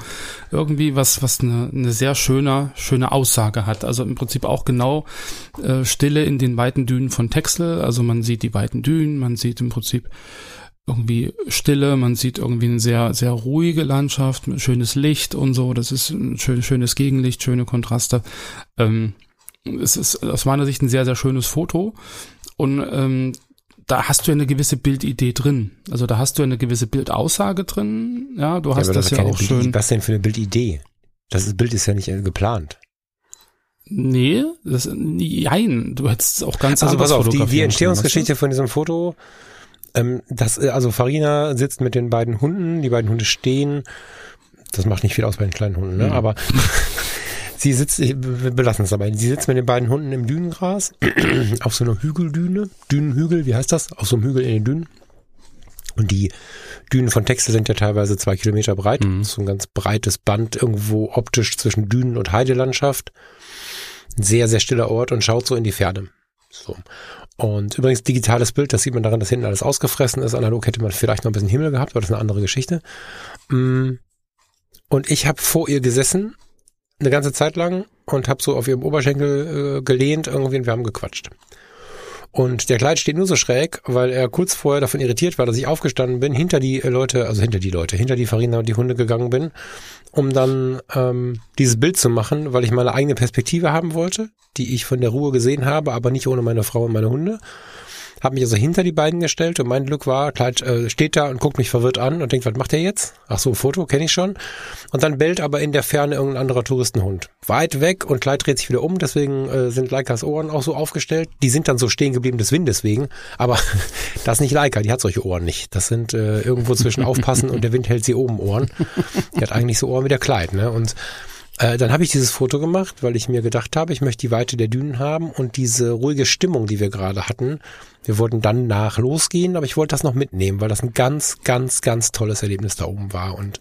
Irgendwie was, was eine, eine sehr schöne, schöne Aussage hat. Also im Prinzip auch genau äh, Stille in den weiten Dünen von Texel. Also man sieht die weiten Dünen, man sieht im Prinzip irgendwie Stille, man sieht irgendwie eine sehr, sehr ruhige Landschaft, schönes Licht und so. Das ist ein schön, schönes Gegenlicht, schöne Kontraste. Ähm, es ist aus meiner Sicht ein sehr, sehr schönes Foto. Und ähm, da hast du eine gewisse Bildidee drin. Also da hast du eine gewisse Bildaussage drin. Ja, du hast ja, das, das ja auch Bild, schön. Was denn für eine Bildidee? Das Bild ist ja nicht geplant. Nee, das, nein, du hättest auch ganz Also pass auf, die, die Entstehungsgeschichte von diesem Foto, ähm, das, also Farina sitzt mit den beiden Hunden, die beiden Hunde stehen, das macht nicht viel aus bei den kleinen Hunden, ne? Mhm. aber [LAUGHS] Sie sitzt, wir belassen es dabei, sie sitzt mit den beiden Hunden im Dünengras [CLEARS THROAT] auf so einer Hügeldüne, Dünenhügel, wie heißt das? Auf so einem Hügel in den Dünen. Und die Dünen von Texel sind ja teilweise zwei Kilometer breit. Mhm. So ein ganz breites Band irgendwo optisch zwischen Dünen und Heidelandschaft. Ein sehr, sehr stiller Ort und schaut so in die Ferne. So. Und übrigens digitales Bild, das sieht man daran, dass hinten alles ausgefressen ist. Analog hätte man vielleicht noch ein bisschen Himmel gehabt, aber das ist eine andere Geschichte. Mm. Und ich habe vor ihr gesessen eine ganze Zeit lang und habe so auf ihrem Oberschenkel äh, gelehnt irgendwie und wir haben gequatscht. Und der Kleid steht nur so schräg, weil er kurz vorher davon irritiert war, dass ich aufgestanden bin, hinter die Leute, also hinter die Leute, hinter die Farina und die Hunde gegangen bin, um dann ähm, dieses Bild zu machen, weil ich meine eigene Perspektive haben wollte, die ich von der Ruhe gesehen habe, aber nicht ohne meine Frau und meine Hunde habe mich also hinter die beiden gestellt und mein Glück war, Kleid äh, steht da und guckt mich verwirrt an und denkt, was macht er jetzt? Ach so, Foto, kenne ich schon. Und dann bellt aber in der Ferne irgendein anderer Touristenhund. Weit weg und Kleid dreht sich wieder um, deswegen äh, sind Leikas Ohren auch so aufgestellt. Die sind dann so stehen geblieben des Windes wegen, aber [LAUGHS] das ist nicht Leika, die hat solche Ohren nicht. Das sind äh, irgendwo zwischen [LAUGHS] Aufpassen und der Wind hält sie oben Ohren. Die hat eigentlich so Ohren wie der Kleid, ne? Und äh, dann habe ich dieses Foto gemacht, weil ich mir gedacht habe, ich möchte die Weite der Dünen haben und diese ruhige Stimmung, die wir gerade hatten, wir wollten dann nach losgehen, aber ich wollte das noch mitnehmen, weil das ein ganz, ganz, ganz tolles Erlebnis da oben war. Und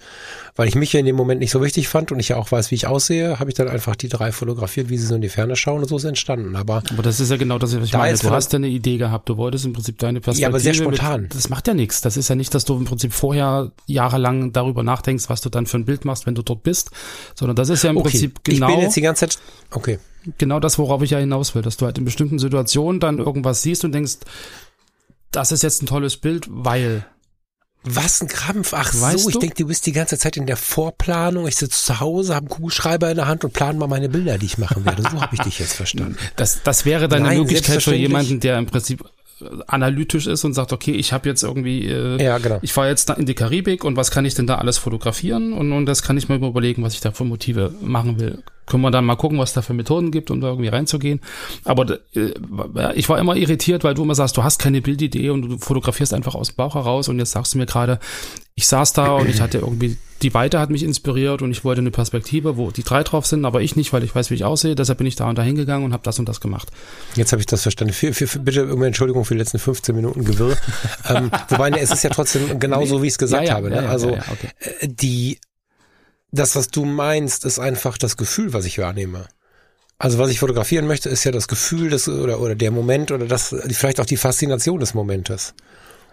weil ich mich ja in dem Moment nicht so wichtig fand und ich ja auch weiß, wie ich aussehe, habe ich dann einfach die drei fotografiert, wie sie so in die Ferne schauen und so ist entstanden. Aber, aber das ist ja genau das, was ich da meine. Du hast ja eine Idee gehabt, du wolltest im Prinzip deine Perspektive. Ja, aber sehr spontan. Mit, das macht ja nichts. Das ist ja nicht, dass du im Prinzip vorher jahrelang darüber nachdenkst, was du dann für ein Bild machst, wenn du dort bist, sondern das ist ja im okay. Prinzip genau. Ich bin jetzt die ganze Zeit, okay genau das, worauf ich ja hinaus will, dass du halt in bestimmten Situationen dann irgendwas siehst und denkst, das ist jetzt ein tolles Bild, weil. Was ein Krampf. Ach weißt so, ich denke, du bist die ganze Zeit in der Vorplanung. Ich sitze zu Hause, habe einen Kugelschreiber in der Hand und plane mal meine Bilder, die ich machen werde. So habe ich dich jetzt verstanden. [LAUGHS] Das, das wäre dann eine Möglichkeit für jemanden, der im Prinzip analytisch ist und sagt, okay, ich habe jetzt irgendwie, äh, ja, genau. ich fahre jetzt in die Karibik und was kann ich denn da alles fotografieren und, und das kann ich mir überlegen, was ich da für Motive machen will können wir dann mal gucken, was da für Methoden gibt, um da irgendwie reinzugehen. Aber äh, ich war immer irritiert, weil du immer sagst, du hast keine Bildidee und du fotografierst einfach aus dem Bauch heraus und jetzt sagst du mir gerade, ich saß da und ich hatte irgendwie, die Weite hat mich inspiriert und ich wollte eine Perspektive, wo die drei drauf sind, aber ich nicht, weil ich weiß, wie ich aussehe. Deshalb bin ich da und da hingegangen und habe das und das gemacht. Jetzt habe ich das verstanden. Für, für, für, bitte um Entschuldigung für die letzten 15 Minuten Gewirr. [LAUGHS] ähm, wobei, ne, es ist ja trotzdem genauso, wie ich es gesagt ja, ja, habe. Ne? Ja, also okay. Äh, die das, was du meinst, ist einfach das Gefühl, was ich wahrnehme. Also was ich fotografieren möchte, ist ja das Gefühl des, oder, oder der Moment oder das, vielleicht auch die Faszination des Momentes.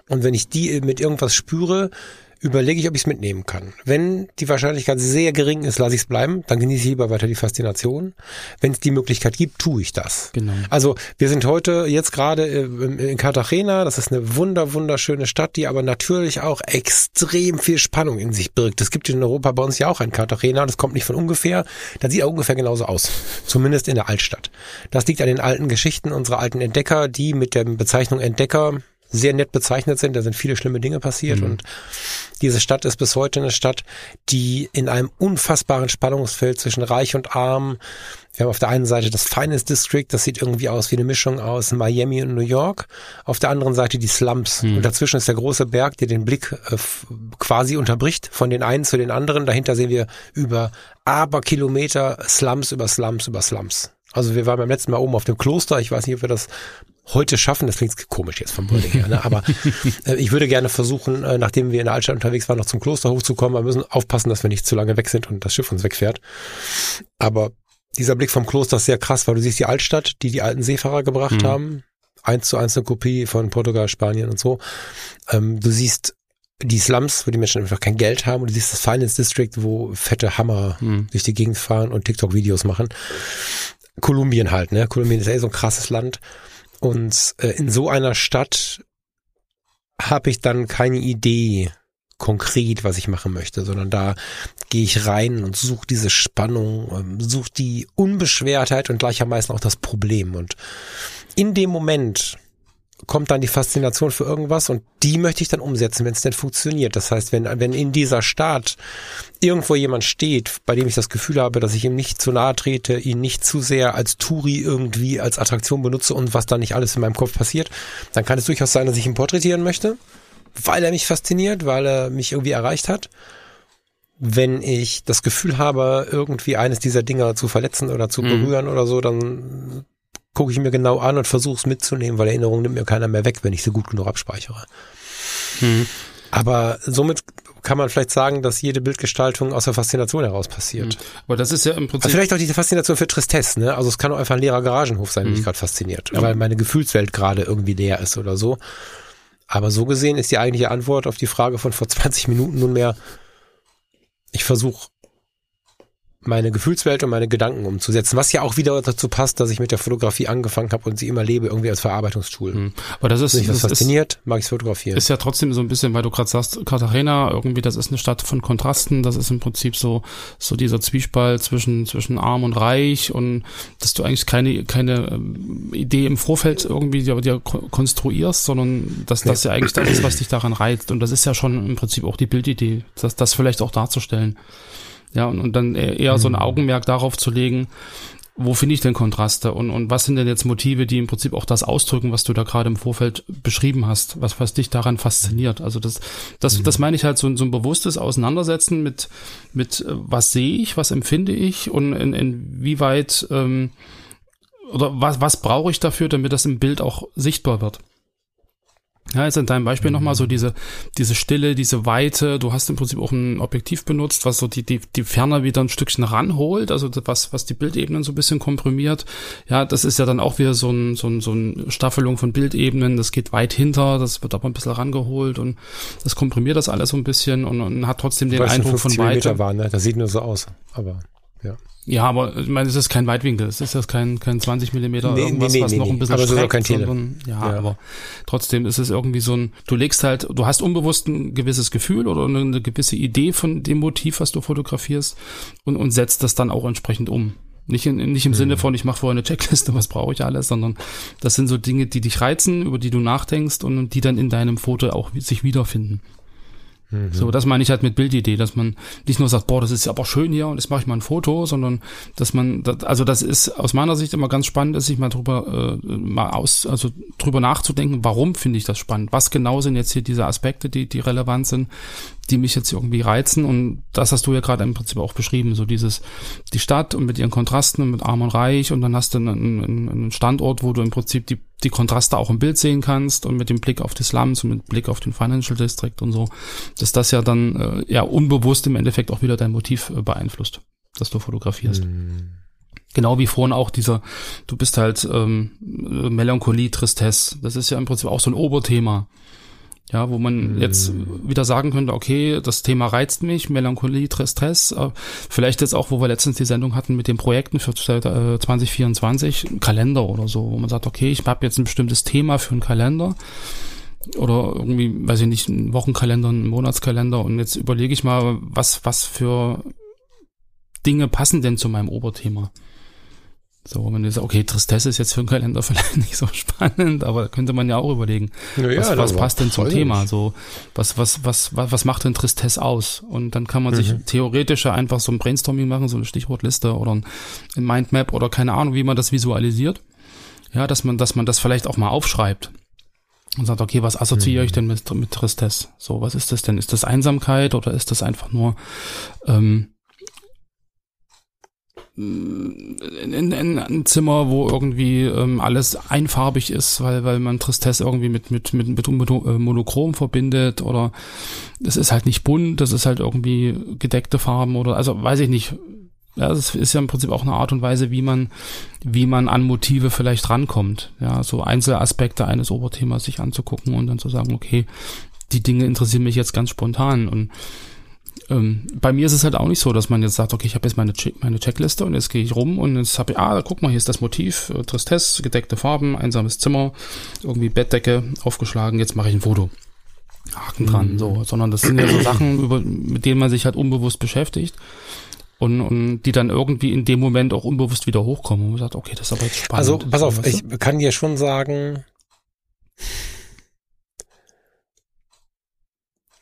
Und wenn ich die mit irgendwas spüre, überlege ich, ob ich es mitnehmen kann. Wenn die Wahrscheinlichkeit sehr gering ist, lasse ich es bleiben, dann genieße ich lieber weiter die Faszination. Wenn es die Möglichkeit gibt, tue ich das. Genau. Also wir sind heute jetzt gerade äh, in Cartagena, das ist eine wunder, wunderschöne Stadt, die aber natürlich auch extrem viel Spannung in sich birgt. Es gibt in Europa bei uns ja auch ein Cartagena, das kommt nicht von ungefähr, das sieht auch ungefähr genauso aus. Zumindest in der Altstadt. Das liegt an den alten Geschichten unserer alten Entdecker, die mit der Bezeichnung Entdecker sehr nett bezeichnet sind. Da sind viele schlimme Dinge passiert mhm. und diese Stadt ist bis heute eine Stadt, die in einem unfassbaren Spannungsfeld zwischen Reich und Arm, Wir haben auf der einen Seite das Finest District, das sieht irgendwie aus wie eine Mischung aus Miami und New York. Auf der anderen Seite die Slums. Hm. Und dazwischen ist der große Berg, der den Blick äh, quasi unterbricht von den einen zu den anderen. Dahinter sehen wir über aber Kilometer Slums über Slums über Slums. Also wir waren beim letzten Mal oben auf dem Kloster. Ich weiß nicht, ob wir das heute schaffen. Das klingt komisch jetzt vom Wording her, ne? aber [LAUGHS] äh, ich würde gerne versuchen, äh, nachdem wir in der Altstadt unterwegs waren, noch zum Kloster hochzukommen. Wir müssen aufpassen, dass wir nicht zu lange weg sind und das Schiff uns wegfährt. Aber dieser Blick vom Kloster ist sehr krass, weil du siehst die Altstadt, die die alten Seefahrer gebracht mhm. haben. Eins zu eins eine Kopie von Portugal, Spanien und so. Ähm, du siehst die Slums, wo die Menschen einfach kein Geld haben und du siehst das Finance District, wo fette Hammer mhm. durch die Gegend fahren und TikTok-Videos machen. Kolumbien halt, ne? Kolumbien ist eh so ein krasses Land. Und äh, in so einer Stadt habe ich dann keine Idee konkret, was ich machen möchte, sondern da gehe ich rein und suche diese Spannung, ähm, suche die Unbeschwertheit und gleichermaßen auch das Problem. Und in dem Moment kommt dann die Faszination für irgendwas und die möchte ich dann umsetzen, wenn es denn funktioniert. Das heißt, wenn, wenn in dieser Stadt irgendwo jemand steht, bei dem ich das Gefühl habe, dass ich ihm nicht zu nahe trete, ihn nicht zu sehr als Touri irgendwie als Attraktion benutze und was da nicht alles in meinem Kopf passiert, dann kann es durchaus sein, dass ich ihn porträtieren möchte, weil er mich fasziniert, weil er mich irgendwie erreicht hat. Wenn ich das Gefühl habe, irgendwie eines dieser Dinger zu verletzen oder zu mhm. berühren mhm. oder so, dann gucke ich mir genau an und versuche es mitzunehmen, weil Erinnerungen nimmt mir keiner mehr weg, wenn ich sie gut genug abspeichere. Hm. Aber somit kann man vielleicht sagen, dass jede Bildgestaltung aus der Faszination heraus passiert. Hm. Aber das ist ja im Prinzip. Aber vielleicht auch diese Faszination für Tristesse, ne? Also es kann auch einfach ein leerer Garagenhof sein, der mich hm. gerade fasziniert. Ja. Weil meine Gefühlswelt gerade irgendwie leer ist oder so. Aber so gesehen ist die eigentliche Antwort auf die Frage von vor 20 Minuten nunmehr, ich versuche meine Gefühlswelt und meine Gedanken umzusetzen, was ja auch wieder dazu passt, dass ich mit der Fotografie angefangen habe und sie immer lebe, irgendwie als Verarbeitungstool. Mhm. Aber das ist, mich das fasziniert, ist, mag ich fotografieren. Ist ja trotzdem so ein bisschen, weil du gerade sagst, Cartagena, irgendwie, das ist eine Stadt von Kontrasten, das ist im Prinzip so, so dieser Zwiespalt zwischen, zwischen arm und reich und dass du eigentlich keine, keine ähm, Idee im Vorfeld irgendwie dir, dir konstruierst, sondern dass das ja eigentlich das ist, was dich daran reizt. Und das ist ja schon im Prinzip auch die Bildidee, das, das vielleicht auch darzustellen. Ja, und, und dann eher so ein mhm. Augenmerk darauf zu legen, wo finde ich denn Kontraste und, und was sind denn jetzt Motive, die im Prinzip auch das ausdrücken, was du da gerade im Vorfeld beschrieben hast, was, was dich daran fasziniert. Also das, das, mhm. das meine ich halt so, so ein bewusstes Auseinandersetzen mit, mit äh, was sehe ich, was empfinde ich und in, inwieweit ähm, oder was, was brauche ich dafür, damit das im Bild auch sichtbar wird. Ja, jetzt in deinem Beispiel nochmal so diese, diese Stille, diese Weite. Du hast im Prinzip auch ein Objektiv benutzt, was so die, die, die Ferne wieder ein Stückchen ranholt, also was, was die Bildebenen so ein bisschen komprimiert. Ja, das ist ja dann auch wieder so ein, so ein, so ein Staffelung von Bildebenen. Das geht weit hinter, das wird aber ein bisschen rangeholt und das komprimiert das alles so ein bisschen und, und hat trotzdem den Eindruck von Weite. War, ne? Das sieht nur so aus, aber ja. Ja, aber ich meine, es ist kein Weitwinkel, es ist jetzt kein, kein 20 Millimeter nee, irgendwas, nee, nee, was noch ein bisschen aber streckt, kein sondern, ja, ja, aber trotzdem ist es irgendwie so ein, du legst halt, du hast unbewusst ein gewisses Gefühl oder eine gewisse Idee von dem Motiv, was du fotografierst und, und setzt das dann auch entsprechend um. Nicht, in, nicht im mhm. Sinne von, ich mache vorher eine Checkliste, [LAUGHS] was brauche ich alles, sondern das sind so Dinge, die dich reizen, über die du nachdenkst und die dann in deinem Foto auch sich wiederfinden. Mhm. So, das meine ich halt mit Bildidee, dass man nicht nur sagt, boah, das ist aber schön hier und jetzt mache ich mal ein Foto, sondern dass man, also das ist aus meiner Sicht immer ganz spannend, ist sich mal drüber äh, mal aus, also drüber nachzudenken, warum finde ich das spannend? Was genau sind jetzt hier diese Aspekte, die die relevant sind? Die mich jetzt irgendwie reizen. Und das hast du ja gerade im Prinzip auch beschrieben. So dieses, die Stadt und mit ihren Kontrasten und mit Arm und Reich. Und dann hast du einen, einen Standort, wo du im Prinzip die, die Kontraste auch im Bild sehen kannst und mit dem Blick auf die Slums und mit Blick auf den Financial District und so, dass das ja dann äh, ja unbewusst im Endeffekt auch wieder dein Motiv äh, beeinflusst, dass du fotografierst. Mhm. Genau wie vorhin auch dieser, du bist halt ähm, Melancholie, Tristesse. Das ist ja im Prinzip auch so ein Oberthema. Ja, wo man mm. jetzt wieder sagen könnte, okay, das Thema reizt mich, Melancholie, Stress, äh, vielleicht jetzt auch, wo wir letztens die Sendung hatten mit den Projekten für 2024, ein Kalender oder so, wo man sagt, okay, ich habe jetzt ein bestimmtes Thema für einen Kalender oder irgendwie, weiß ich nicht, einen Wochenkalender, einen Monatskalender und jetzt überlege ich mal, was, was für Dinge passen denn zu meinem Oberthema. So, wenn du sagst, okay, Tristesse ist jetzt für einen Kalender [LAUGHS] vielleicht nicht so spannend, aber da könnte man ja auch überlegen, Ja, was, was passt denn zum Thema? So, was, was, was, was, was macht denn Tristesse aus? Und dann kann man Mhm. sich theoretisch ja einfach so ein Brainstorming machen, so eine Stichwortliste oder ein ein Mindmap oder keine Ahnung, wie man das visualisiert. Ja, dass man, dass man das vielleicht auch mal aufschreibt und sagt, okay, was assoziiere Mhm. ich denn mit, mit Tristesse? So, was ist das denn? Ist das Einsamkeit oder ist das einfach nur ähm, in, in, in ein Zimmer, wo irgendwie ähm, alles einfarbig ist, weil, weil man Tristesse irgendwie mit, mit, mit, mit Mono- äh, Monochrom verbindet oder es ist halt nicht bunt, das ist halt irgendwie gedeckte Farben oder, also weiß ich nicht. Ja, das ist ja im Prinzip auch eine Art und Weise, wie man, wie man an Motive vielleicht rankommt. Ja, so Einzelaspekte eines Oberthemas sich anzugucken und dann zu sagen, okay, die Dinge interessieren mich jetzt ganz spontan und ähm, bei mir ist es halt auch nicht so, dass man jetzt sagt, okay, ich habe jetzt meine, Check meine Checkliste und jetzt gehe ich rum und jetzt habe ich, ah, guck mal, hier ist das Motiv, äh, Tristesse, gedeckte Farben, einsames Zimmer, irgendwie Bettdecke aufgeschlagen, jetzt mache ich ein Foto. Haken dran, so, sondern das sind ja so [CLEARS THROAT] Sachen, über, mit denen man sich halt unbewusst beschäftigt und, und die dann irgendwie in dem Moment auch unbewusst wieder hochkommen und man sagt, okay, das ist aber jetzt spannend. Also, pass auf, ich kann dir schon sagen,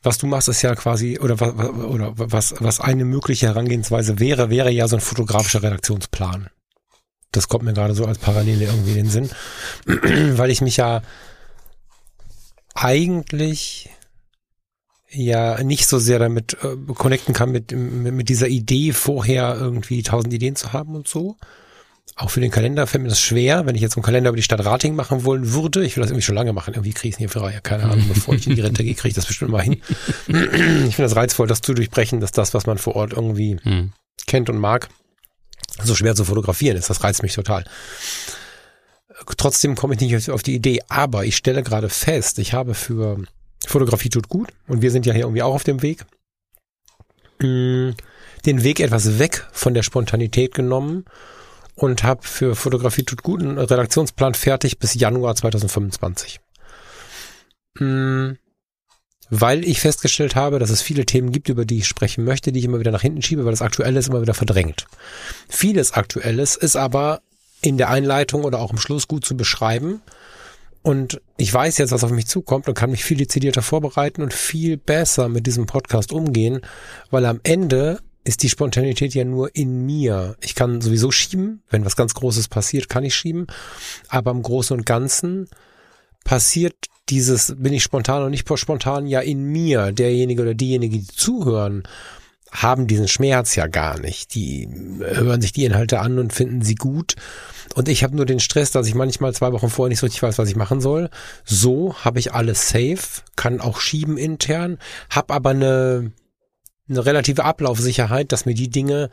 was du machst, ist ja quasi, oder, oder was, was eine mögliche Herangehensweise wäre, wäre ja so ein fotografischer Redaktionsplan. Das kommt mir gerade so als Parallele irgendwie in den Sinn, [CLEARS THROAT] weil ich mich ja eigentlich ja nicht so sehr damit äh, connecten kann mit, mit, mit dieser Idee vorher irgendwie tausend Ideen zu haben und so. Auch für den Kalender fällt mir das schwer, wenn ich jetzt einen Kalender über die Stadt Rating machen wollen würde. Ich will das irgendwie schon lange machen. Irgendwie kriege ich es für Reihe. Keine Ahnung, [LAUGHS] bevor ich in die Rente gehe, kriege ich das bestimmt mal hin. Ich finde das reizvoll, das zu durchbrechen, dass das, was man vor Ort irgendwie Hm. kennt und mag, so schwer zu fotografieren ist. Das reizt mich total. Trotzdem komme ich nicht auf- die Idee, aber ich stelle gerade fest, ich habe für Fotografie tut gut und wir sind ja hier irgendwie auch auf dem Weg, mh, den Weg etwas weg von der Spontanität genommen und habe für Fotografie tut gut einen Redaktionsplan fertig bis Januar 2025. Mh, weil ich festgestellt habe, dass es viele Themen gibt, über die ich sprechen möchte, die ich immer wieder nach hinten schiebe, weil das Aktuelle ist immer wieder verdrängt. Vieles Aktuelles ist aber in der Einleitung oder auch im Schluss gut zu beschreiben. Und ich weiß jetzt, was auf mich zukommt und kann mich viel dezidierter vorbereiten und viel besser mit diesem Podcast umgehen, weil am Ende ist die Spontanität ja nur in mir. Ich kann sowieso schieben, wenn was ganz Großes passiert, kann ich schieben, aber im Großen und Ganzen passiert dieses, bin ich spontan oder nicht spontan, ja in mir. Derjenige oder diejenige, die zuhören, haben diesen Schmerz ja gar nicht. Die hören sich die Inhalte an und finden sie gut. Und ich habe nur den Stress, dass ich manchmal zwei Wochen vorher nicht so richtig weiß, was ich machen soll. So habe ich alles safe, kann auch schieben intern, habe aber eine eine relative Ablaufsicherheit, dass mir die Dinge,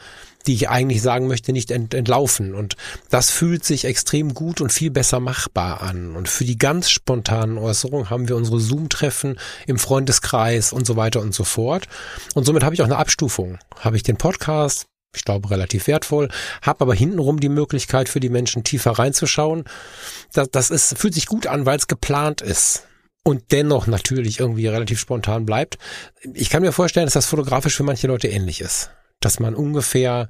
die ich eigentlich sagen möchte, nicht ent entlaufen. Und das fühlt sich extrem gut und viel besser machbar an. Und für die ganz spontanen Äußerungen haben wir unsere Zoom-Treffen im Freundeskreis und so weiter und so fort. Und somit habe ich auch eine Abstufung. Habe ich den Podcast, ich glaube relativ wertvoll, habe aber hintenrum die Möglichkeit für die Menschen tiefer reinzuschauen. Das, das ist, fühlt sich gut an, weil es geplant ist und dennoch natürlich irgendwie relativ spontan bleibt. Ich kann mir vorstellen, dass das fotografisch für manche Leute ähnlich ist. Dass man ungefähr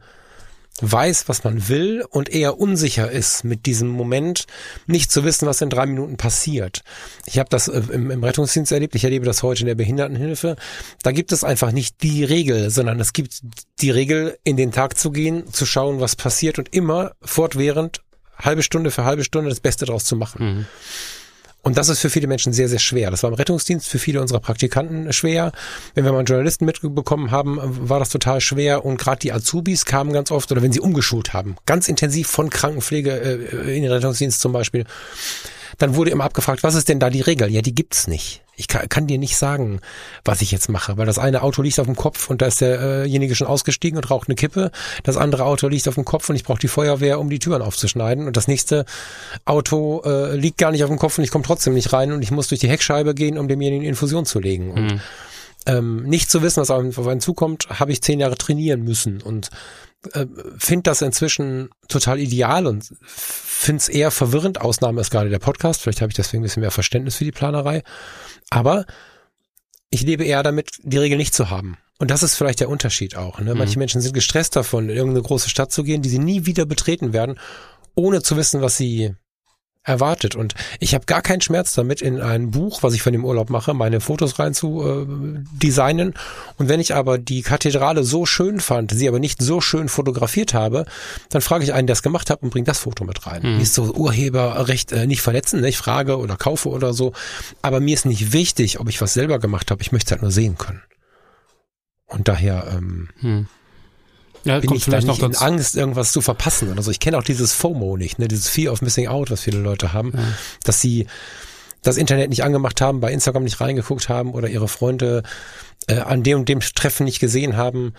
weiß, was man will und eher unsicher ist mit diesem Moment, nicht zu wissen, was in drei Minuten passiert. Ich habe das äh, im, im Rettungsdienst erlebt, ich erlebe das heute in der Behindertenhilfe. Da gibt es einfach nicht die Regel, sondern es gibt die Regel, in den Tag zu gehen, zu schauen, was passiert und immer fortwährend, halbe Stunde für halbe Stunde das Beste draus zu machen. Mhm. Und das ist für viele Menschen sehr, sehr schwer. Das war im Rettungsdienst für viele unserer Praktikanten schwer. Wenn wir mal einen Journalisten mitbekommen haben, war das total schwer. Und gerade die Azubis kamen ganz oft, oder wenn sie umgeschult haben, ganz intensiv von Krankenpflege äh, in den Rettungsdienst zum Beispiel, dann wurde immer abgefragt, was ist denn da die Regel? Ja, die gibt's nicht. Ich kann, kann dir nicht sagen, was ich jetzt mache, weil das eine Auto liegt auf dem Kopf und da ist derjenige schon ausgestiegen und raucht eine Kippe. Das andere Auto liegt auf dem Kopf und ich brauche die Feuerwehr, um die Türen aufzuschneiden. Und das nächste Auto äh, liegt gar nicht auf dem Kopf und ich komme trotzdem nicht rein und ich muss durch die Heckscheibe gehen, um demjenigen eine Infusion zu legen. Und Mhm. ähm, nicht zu wissen, was auf einen zukommt, habe ich zehn Jahre trainieren müssen und äh, finde das inzwischen total ideal und finde es eher verwirrend. Ausnahme ist gerade der Podcast. Vielleicht habe ich deswegen ein bisschen mehr Verständnis für die Planerei. Aber ich lebe eher damit, die Regel nicht zu haben. Und das ist vielleicht der Unterschied auch. Ne? Manche Menschen sind gestresst davon, in irgendeine große Stadt zu gehen, die sie nie wieder betreten werden. ohne zu wissen, was sie erwartet. Und ich habe gar keinen Schmerz damit, in ein Buch, was ich von dem Urlaub mache, meine Fotos rein zu äh, designen. Und wenn ich aber die Kathedrale so schön fand, sie aber nicht so schön fotografiert habe, dann frage ich einen, der es gemacht hat und bringe das Foto mit rein. Mhm. Mir ist so Urheberrecht äh, nicht verletzen, ne? ich frage oder kaufe oder so. Aber mir ist nicht wichtig, ob ich was selber gemacht habe. Ich möchte es halt nur sehen können. Und daher ähm, hm. Ja, bin ich vielleicht noch in Angst, irgendwas zu verpassen oder so. Ich kenne auch dieses FOMO nicht, ne, dieses Fear of Missing Out, was viele Leute haben, ja. dass sie das Internet nicht angemacht haben, bei Instagram nicht reingeguckt haben oder ihre Freunde äh, an dem und dem Treffen nicht gesehen haben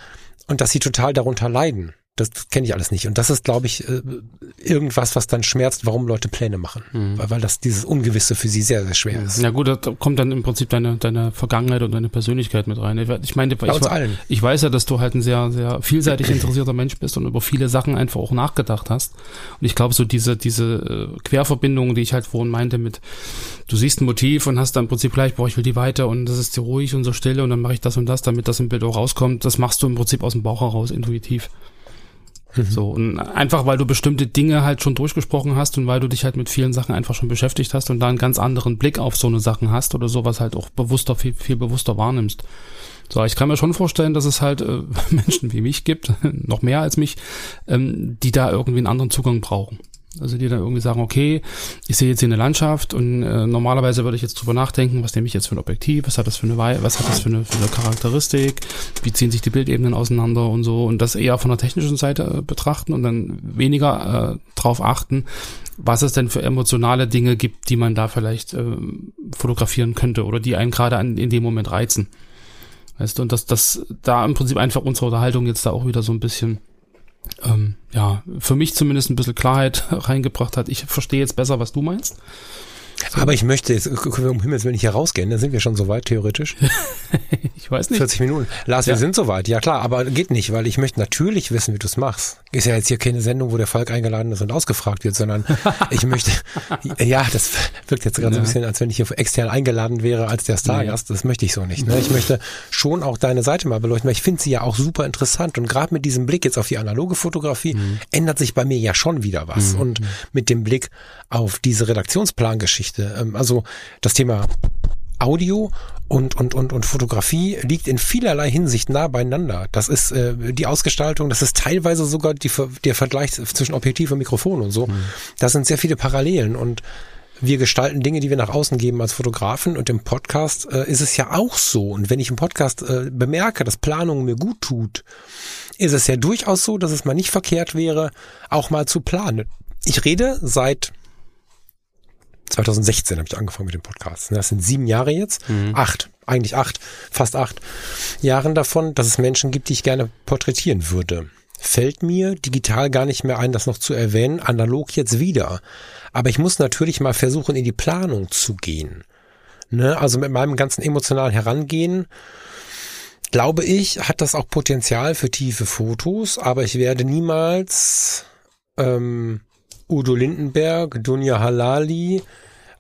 und dass sie total darunter leiden. Das, das kenne ich alles nicht. Und das ist, glaube ich, äh, irgendwas, was dann schmerzt, warum Leute Pläne machen. Mhm. Weil, weil das dieses Ungewisse für sie sehr, sehr schwer ist. Ja gut, da kommt dann im Prinzip deine, deine Vergangenheit und deine Persönlichkeit mit rein. Ich meine, ich, ich weiß ja, dass du halt ein sehr, sehr vielseitig interessierter Mensch bist und über viele Sachen einfach auch nachgedacht hast. Und ich glaube, so diese, diese äh, Querverbindungen, die ich halt vorhin meinte mit, du siehst ein Motiv und hast dann im Prinzip gleich, boah, ich will die weiter und das ist so ruhig und so still und dann mache ich das und das, damit das im Bild auch rauskommt. Das machst du im Prinzip aus dem Bauch heraus, intuitiv. Mhm. So, und einfach weil du bestimmte Dinge halt schon durchgesprochen hast und weil du dich halt mit vielen Sachen einfach schon beschäftigt hast und da einen ganz anderen Blick auf so eine Sachen hast oder sowas halt auch bewusster, viel, viel bewusster wahrnimmst. So, ich kann mir schon vorstellen, dass es halt äh, [LAUGHS] Menschen wie mich gibt, [LAUGHS] noch mehr als mich, ähm, die da irgendwie einen anderen Zugang brauchen. Also die dann irgendwie sagen, okay, ich sehe jetzt hier eine Landschaft und äh, normalerweise würde ich jetzt drüber nachdenken, was nehme ich jetzt für ein Objektiv, was hat das für eine was hat das für eine, für eine Charakteristik, wie ziehen sich die Bildebenen auseinander und so und das eher von der technischen Seite äh, betrachten und dann weniger äh, drauf achten, was es denn für emotionale Dinge gibt, die man da vielleicht äh, fotografieren könnte oder die einen gerade in dem Moment reizen. Weißt du, und dass das da im Prinzip einfach unsere Unterhaltung jetzt da auch wieder so ein bisschen ähm, ja, für mich zumindest ein bisschen Klarheit [LAUGHS] reingebracht hat. Ich verstehe jetzt besser, was du meinst. So. Aber ich möchte jetzt, können wir um Himmels Willen nicht hier rausgehen, dann sind wir schon so weit theoretisch. [LAUGHS] ich weiß nicht. 40 Minuten. Lars, ja. wir sind so weit, ja klar, aber geht nicht, weil ich möchte natürlich wissen, wie du es machst. Ist ja jetzt hier keine Sendung, wo der Falk eingeladen ist und ausgefragt wird, sondern [LAUGHS] ich möchte, ja, das wirkt jetzt gerade ja. so ein bisschen, als wenn ich hier extern eingeladen wäre als der Stargast. Das möchte ich so nicht. Ne? Ich möchte schon auch deine Seite mal beleuchten, weil ich finde sie ja auch super interessant und gerade mit diesem Blick jetzt auf die analoge Fotografie mhm. ändert sich bei mir ja schon wieder was mhm. und mit dem Blick auf diese Redaktionsplangeschichte, ähm, also das Thema Audio und, und, und, und Fotografie liegt in vielerlei Hinsicht nah beieinander. Das ist äh, die Ausgestaltung, das ist teilweise sogar die, der Vergleich zwischen Objektiv und Mikrofon und so. Mhm. Das sind sehr viele Parallelen und wir gestalten Dinge, die wir nach außen geben als Fotografen und im Podcast äh, ist es ja auch so. Und wenn ich im Podcast äh, bemerke, dass Planung mir gut tut, ist es ja durchaus so, dass es mal nicht verkehrt wäre, auch mal zu planen. Ich rede seit 2016 habe ich angefangen mit dem Podcast. Das sind sieben Jahre jetzt. Mhm. Acht, eigentlich acht, fast acht Jahren davon, dass es Menschen gibt, die ich gerne porträtieren würde. Fällt mir digital gar nicht mehr ein, das noch zu erwähnen, analog jetzt wieder. Aber ich muss natürlich mal versuchen, in die Planung zu gehen. Ne? Also mit meinem ganzen emotionalen Herangehen, glaube ich, hat das auch Potenzial für tiefe Fotos, aber ich werde niemals ähm, Udo Lindenberg, Dunja Halali,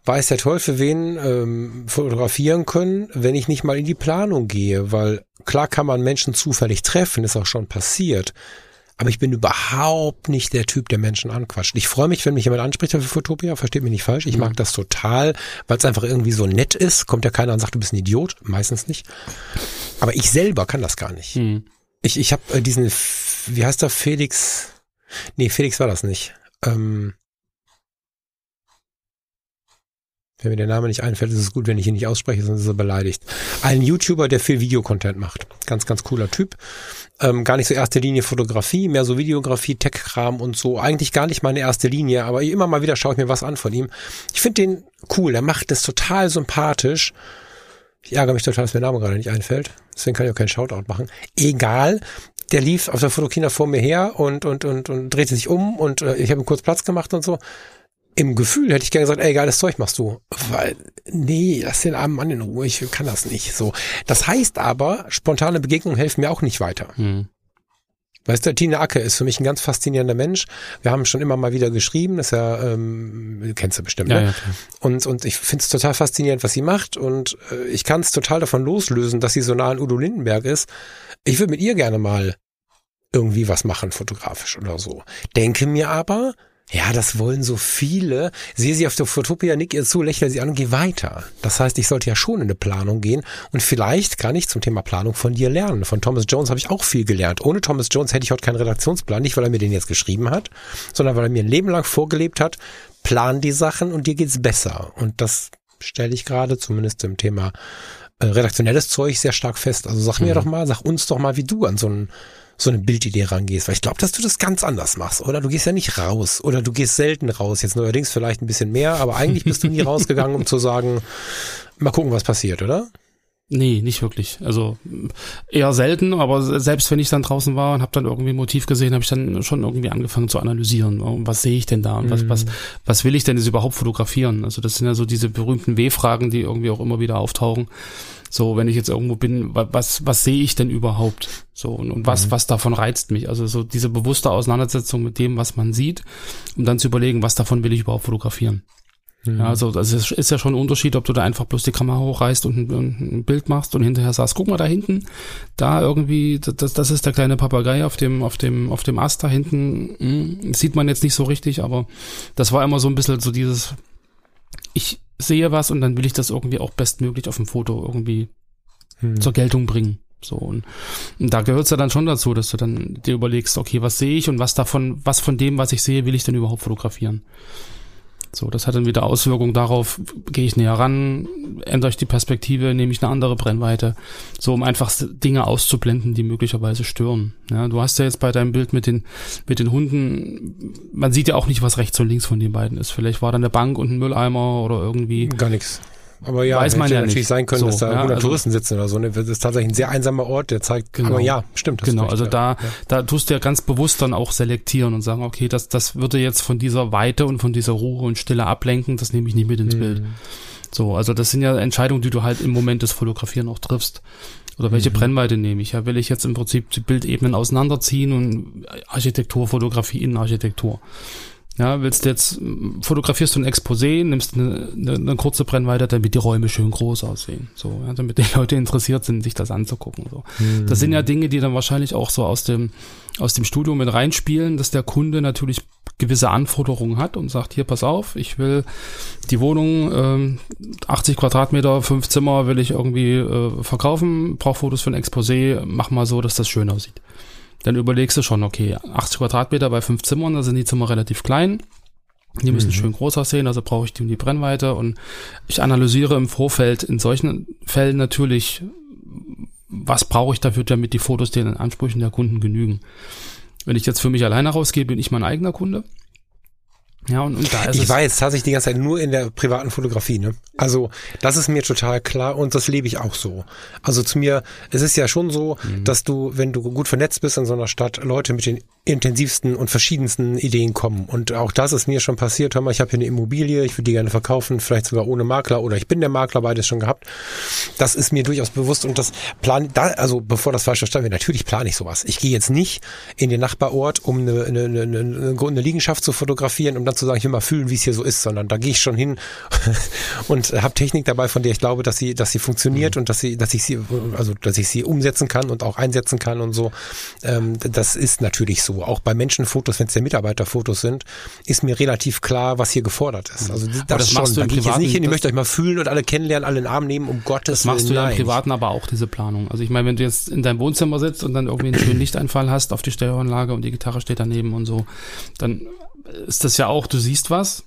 weiß der Teufel wen ähm, fotografieren können, wenn ich nicht mal in die Planung gehe, weil klar kann man Menschen zufällig treffen, ist auch schon passiert. Aber ich bin überhaupt nicht der Typ, der Menschen anquatscht. Ich freue mich, wenn mich jemand anspricht für Fotopia, versteht mich nicht falsch. Ich mhm. mag das total, weil es einfach irgendwie so nett ist. Kommt ja keiner und sagt, du bist ein Idiot. Meistens nicht. Aber ich selber kann das gar nicht. Mhm. Ich, ich habe äh, diesen, wie heißt der, Felix? Nee, Felix war das nicht. Ähm, wenn mir der Name nicht einfällt, ist es gut, wenn ich ihn nicht ausspreche, sonst ist er beleidigt. Ein YouTuber, der viel Videocontent macht. Ganz, ganz cooler Typ. Ähm, gar nicht so erste Linie Fotografie, mehr so Videografie, Tech-Kram und so. Eigentlich gar nicht meine erste Linie, aber immer mal wieder schaue ich mir was an von ihm. Ich finde den cool, er macht das total sympathisch. Ich ärgere mich total, dass mir der Name gerade nicht einfällt. Deswegen kann ich auch keinen Shoutout machen. Egal der lief auf der Fotokina vor mir her und, und, und, und drehte sich um und äh, ich habe ihm kurz Platz gemacht und so. Im Gefühl hätte ich gerne gesagt, ey, geiles Zeug machst du. Weil, nee, lass den armen Mann in Ruhe, ich kann das nicht. So. Das heißt aber, spontane Begegnungen helfen mir auch nicht weiter. Hm. Weißt du, Tina Acke ist für mich ein ganz faszinierender Mensch. Wir haben schon immer mal wieder geschrieben, das ist ja, ähm, kennst du bestimmt, ne? Ja, ja, und, und ich finde es total faszinierend, was sie macht und äh, ich kann es total davon loslösen, dass sie so nah an Udo Lindenberg ist. Ich würde mit ihr gerne mal irgendwie was machen, fotografisch oder so. Denke mir aber, Ja, das wollen so viele. Sehe sie auf der Fotopia, nick ihr zu, lächle sie an und geh weiter. Das heißt, ich sollte ja schon in eine Planung gehen und vielleicht kann ich zum Thema Planung von dir lernen. Von Thomas Jones habe ich auch viel gelernt. Ohne Thomas Jones hätte ich heute keinen Redaktionsplan, nicht weil er mir den jetzt geschrieben hat, sondern weil er mir ein Leben lang vorgelebt hat, plan die Sachen und dir geht's besser. Und das stelle ich gerade zumindest im Thema äh, redaktionelles Zeug sehr stark fest. Also sag mir mhm. doch mal, sag uns doch mal, wie du an so ein so eine Bildidee rangehst, weil ich glaube, dass du das ganz anders machst, oder? Du gehst ja nicht raus oder du gehst selten raus, jetzt neuerdings vielleicht ein bisschen mehr, aber eigentlich bist du nie [LAUGHS] rausgegangen, um zu sagen, mal gucken, was passiert, oder? Nee, nicht wirklich. Also eher selten, aber selbst wenn ich dann draußen war und habe dann irgendwie ein Motiv gesehen, habe ich dann schon irgendwie angefangen zu analysieren. Was sehe ich denn da und was, mhm. was, was will ich denn jetzt überhaupt fotografieren? Also das sind ja so diese berühmten W-Fragen, die irgendwie auch immer wieder auftauchen. So, wenn ich jetzt irgendwo bin, was, was sehe ich denn überhaupt? So, und, und was, mhm. was davon reizt mich? Also so diese bewusste Auseinandersetzung mit dem, was man sieht, um dann zu überlegen, was davon will ich überhaupt fotografieren. Mhm. Ja, also das ist, ist ja schon ein Unterschied, ob du da einfach bloß die Kamera hochreißt und ein, ein, Bild machst und hinterher sagst, guck mal da hinten, da irgendwie, das, das ist der kleine Papagei auf dem, auf dem, auf dem Ast da hinten. Hm, sieht man jetzt nicht so richtig, aber das war immer so ein bisschen so dieses, ich sehe was und dann will ich das irgendwie auch bestmöglich auf dem Foto irgendwie hm. zur Geltung bringen. So, und, und da gehört es ja dann schon dazu, dass du dann dir überlegst, okay, was sehe ich und was davon, was von dem, was ich sehe, will ich denn überhaupt fotografieren? So, das hat dann wieder Auswirkungen darauf, gehe ich näher ran, ändere ich die Perspektive, nehme ich eine andere Brennweite, so um einfach Dinge auszublenden, die möglicherweise stören. Ja, du hast ja jetzt bei deinem Bild mit den, mit den Hunden, man sieht ja auch nicht, was rechts und links von den beiden ist. Vielleicht war da eine Bank und ein Mülleimer oder irgendwie. Gar nichts. Aber ja, Weiß man ja natürlich nicht. sein können, so, dass da ja, 100 also, Touristen sitzen oder so. Ne? Das ist tatsächlich ein sehr einsamer Ort, der zeigt, genau. aber ja, stimmt. Genau, recht, also ja. da, da tust du ja ganz bewusst dann auch selektieren und sagen, okay, das, das würde jetzt von dieser Weite und von dieser Ruhe und Stille ablenken, das nehme ich nicht mit ins mhm. Bild. So, also das sind ja Entscheidungen, die du halt im Moment des Fotografieren auch triffst. Oder welche mhm. Brennweite nehme ich? Ja, will ich jetzt im Prinzip die Bildebenen auseinanderziehen und Architekturfotografie in Architektur. Ja, willst du jetzt, fotografierst du ein Exposé, nimmst eine, eine, eine kurze Brennweite, damit die Räume schön groß aussehen. So, ja, damit die Leute interessiert sind, sich das anzugucken. So. Mhm. Das sind ja Dinge, die dann wahrscheinlich auch so aus dem, aus dem Studium mit reinspielen, dass der Kunde natürlich gewisse Anforderungen hat und sagt, hier, pass auf, ich will die Wohnung, ähm, 80 Quadratmeter, fünf Zimmer will ich irgendwie äh, verkaufen, brauche Fotos für ein Exposé, mach mal so, dass das schön aussieht dann überlegst du schon, okay, 80 Quadratmeter bei fünf Zimmern, da sind die Zimmer relativ klein. Die müssen mhm. schön groß aussehen, also brauche ich die, die Brennweite und ich analysiere im Vorfeld in solchen Fällen natürlich, was brauche ich dafür, damit die Fotos den Ansprüchen der Kunden genügen. Wenn ich jetzt für mich alleine rausgehe, bin ich mein eigener Kunde. Ja, und, und da ist ich weiß tatsächlich die ganze Zeit nur in der privaten Fotografie. Ne? Also das ist mir total klar und das lebe ich auch so. Also zu mir, es ist ja schon so, mhm. dass du, wenn du gut vernetzt bist in so einer Stadt, Leute mit den intensivsten und verschiedensten Ideen kommen. Und auch das ist mir schon passiert. Hör mal, ich habe hier eine Immobilie, ich würde die gerne verkaufen, vielleicht sogar ohne Makler oder ich bin der Makler, beides schon gehabt. Das ist mir durchaus bewusst und das plan, da, also bevor das falsch verstanden wird, natürlich plane ich sowas. Ich gehe jetzt nicht in den Nachbarort, um eine, eine, eine, eine, eine Liegenschaft zu fotografieren, um dann zu sagen, ich will mal fühlen, wie es hier so ist, sondern da gehe ich schon hin [LAUGHS] und habe Technik dabei, von der ich glaube, dass sie, dass sie funktioniert mhm. und dass sie, dass ich sie, also dass ich sie umsetzen kann und auch einsetzen kann und so. Ähm, das ist natürlich so auch bei Menschenfotos, wenn es ja Mitarbeiterfotos sind, ist mir relativ klar, was hier gefordert ist. Also das, das schon. Du da gehe ich jetzt nicht hin, ich möchte euch mal fühlen und alle kennenlernen, alle in den Arm nehmen, um Gottes Willen. Das machst du ja im Privaten aber auch, diese Planung. Also ich meine, wenn du jetzt in deinem Wohnzimmer sitzt und dann irgendwie einen schönen Lichteinfall hast auf die Stereoanlage und die Gitarre steht daneben und so, dann ist das ja auch, du siehst was,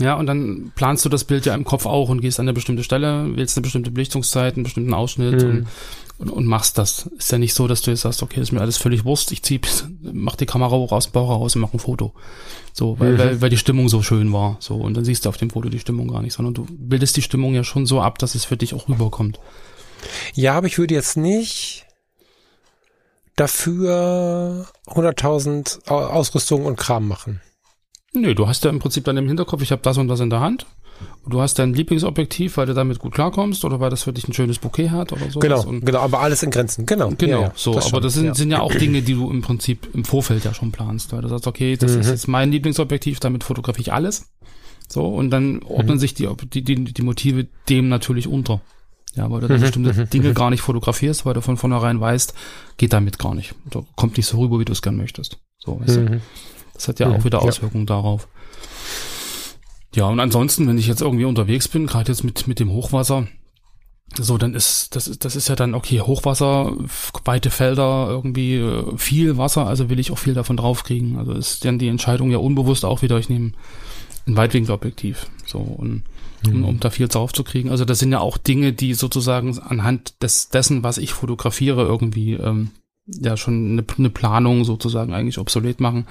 ja, und dann planst du das Bild ja im Kopf auch und gehst an eine bestimmte Stelle, wählst eine bestimmte Belichtungszeit, einen bestimmten Ausschnitt mhm. und und, und machst das. Ist ja nicht so, dass du jetzt sagst, okay, ist mir alles völlig Wurst, ich zieh, [LAUGHS] mach die Kamera hoch aus dem Bauch raus und mach ein Foto. So, weil, mhm. weil, weil die Stimmung so schön war. So, und dann siehst du auf dem Foto die Stimmung gar nicht, sondern du bildest die Stimmung ja schon so ab, dass es für dich auch rüberkommt. Ja, aber ich würde jetzt nicht dafür 100.000 Ausrüstung und Kram machen. Nö, du hast ja im Prinzip dann im Hinterkopf, ich habe das und das in der Hand Du hast dein Lieblingsobjektiv, weil du damit gut klarkommst oder weil das für dich ein schönes Bouquet hat oder so. Genau, genau, aber alles in Grenzen, genau. Genau, ja, so, das aber schon, das sind ja. sind ja auch Dinge, die du im Prinzip im Vorfeld ja schon planst, weil du sagst, okay, das mhm. ist jetzt mein Lieblingsobjektiv, damit fotografiere ich alles. So, und dann ordnen mhm. sich die, die, die, die Motive dem natürlich unter. Ja, weil du mhm. bestimmte mhm. Dinge gar nicht fotografierst, weil du von vornherein weißt, geht damit gar nicht. Kommt nicht so rüber, wie du es gern möchtest. So, weißt du? Mhm. Das hat ja mhm, auch wieder Auswirkungen ja. darauf. Ja, und ansonsten, wenn ich jetzt irgendwie unterwegs bin, gerade jetzt mit, mit dem Hochwasser, so, dann ist, das ist, das ist ja dann, okay, Hochwasser, weite Felder, irgendwie äh, viel Wasser, also will ich auch viel davon draufkriegen. Also ist dann die Entscheidung ja unbewusst auch wieder, ich nehme ein Weitwinkelobjektiv. So, und mhm. um, da viel drauf zu kriegen. Also das sind ja auch Dinge, die sozusagen anhand des, dessen, was ich fotografiere, irgendwie ähm, ja schon eine, eine Planung sozusagen eigentlich obsolet machen.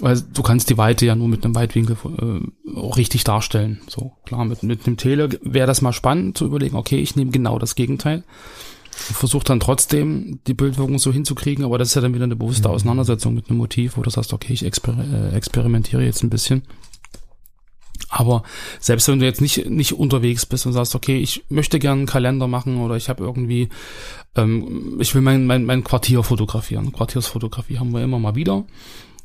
Weil du kannst die Weite ja nur mit einem Weitwinkel äh, auch richtig darstellen. So, klar, mit, mit einem Tele wäre das mal spannend zu überlegen, okay, ich nehme genau das Gegenteil. Versuche dann trotzdem die Bildwirkung so hinzukriegen, aber das ist ja dann wieder eine bewusste mhm. Auseinandersetzung mit einem Motiv, wo du sagst, okay, ich exper äh, experimentiere jetzt ein bisschen. Aber selbst wenn du jetzt nicht, nicht unterwegs bist und sagst, okay, ich möchte gerne einen Kalender machen oder ich habe irgendwie, ähm, ich will mein, mein, mein Quartier fotografieren. Quartiersfotografie haben wir immer mal wieder.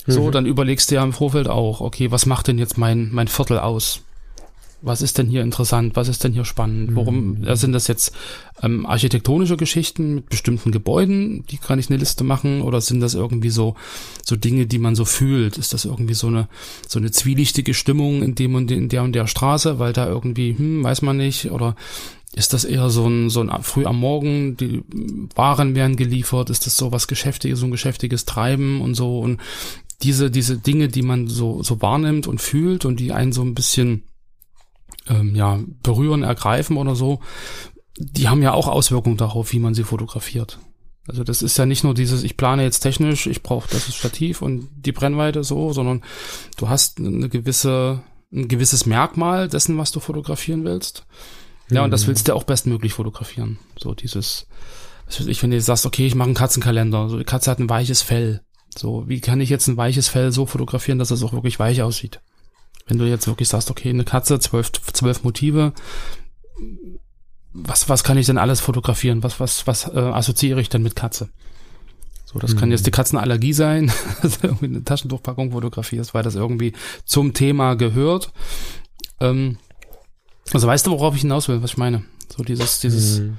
So, mhm. dann überlegst du ja im Vorfeld auch, okay, was macht denn jetzt mein, mein Viertel aus? was ist denn hier interessant, was ist denn hier spannend, worum mhm. sind das jetzt ähm, architektonische Geschichten mit bestimmten Gebäuden, die kann ich eine Liste machen, oder sind das irgendwie so so Dinge, die man so fühlt? Ist das irgendwie so eine so eine zwielichtige Stimmung in dem und in der und der Straße, weil da irgendwie, hm, weiß man nicht, oder ist das eher so ein, so ein früh am Morgen, die Waren werden geliefert, ist das so was Geschäftiges, so ein geschäftiges Treiben und so und diese, diese Dinge, die man so, so wahrnimmt und fühlt und die einen so ein bisschen ähm, ja, berühren, ergreifen oder so, die haben ja auch Auswirkungen darauf, wie man sie fotografiert. Also das ist ja nicht nur dieses, ich plane jetzt technisch, ich brauche das Stativ und die Brennweite so, sondern du hast eine gewisse, ein gewisses Merkmal dessen, was du fotografieren willst. Ja, und das mhm. willst du auch bestmöglich fotografieren. So dieses, ich, wenn du sagst, okay, ich mache einen Katzenkalender, so die Katze hat ein weiches Fell. So, wie kann ich jetzt ein weiches Fell so fotografieren, dass es auch wirklich weich aussieht? Wenn du jetzt wirklich sagst, okay, eine Katze, zwölf, zwölf Motive, was, was kann ich denn alles fotografieren? Was, was, was äh, assoziiere ich denn mit Katze? So, das mhm. kann jetzt die Katzenallergie sein, [LAUGHS] dass du irgendwie eine Taschentuchpackung fotografierst, weil das irgendwie zum Thema gehört. Ähm, also weißt du, worauf ich hinaus will, was ich meine? So dieses, dieses, mhm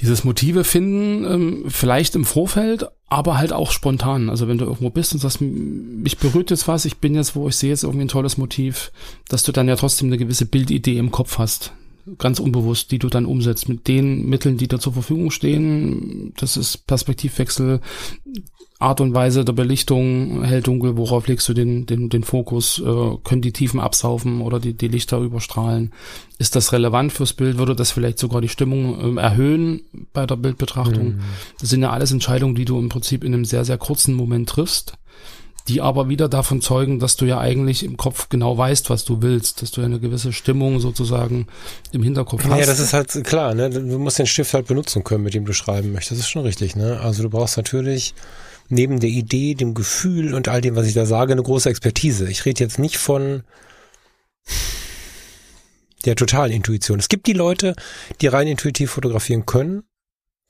dieses Motive finden, ähm, vielleicht im Vorfeld, aber halt auch spontan. Also wenn du irgendwo bist und sagst, mich berührt jetzt was, ich bin jetzt, wo ich sehe jetzt irgendwie ein tolles Motiv, dass du dann ja trotzdem eine gewisse Bildidee im Kopf hast. Ganz unbewusst, die du dann umsetzt mit den Mitteln, die da zur Verfügung stehen. Das ist Perspektivwechsel, Art und Weise der Belichtung, hell, dunkel, worauf legst du den, den, den Fokus? Äh, können die Tiefen absaufen oder die, die Lichter überstrahlen? Ist das relevant fürs Bild? Würde das vielleicht sogar die Stimmung äh, erhöhen bei der Bildbetrachtung? Mhm. Das sind ja alles Entscheidungen, die du im Prinzip in einem sehr, sehr kurzen Moment triffst, die aber wieder davon zeugen, dass du ja eigentlich im Kopf genau weißt, was du willst, dass du ja eine gewisse Stimmung sozusagen im Hinterkopf hast. Ja, das ist halt klar, ne? Du musst den Stift halt benutzen können, mit dem du schreiben möchtest. Das ist schon richtig, ne? Also du brauchst natürlich neben der Idee, dem Gefühl und all dem, was ich da sage, eine große Expertise. Ich rede jetzt nicht von der totalen Intuition. Es gibt die Leute, die rein intuitiv fotografieren können.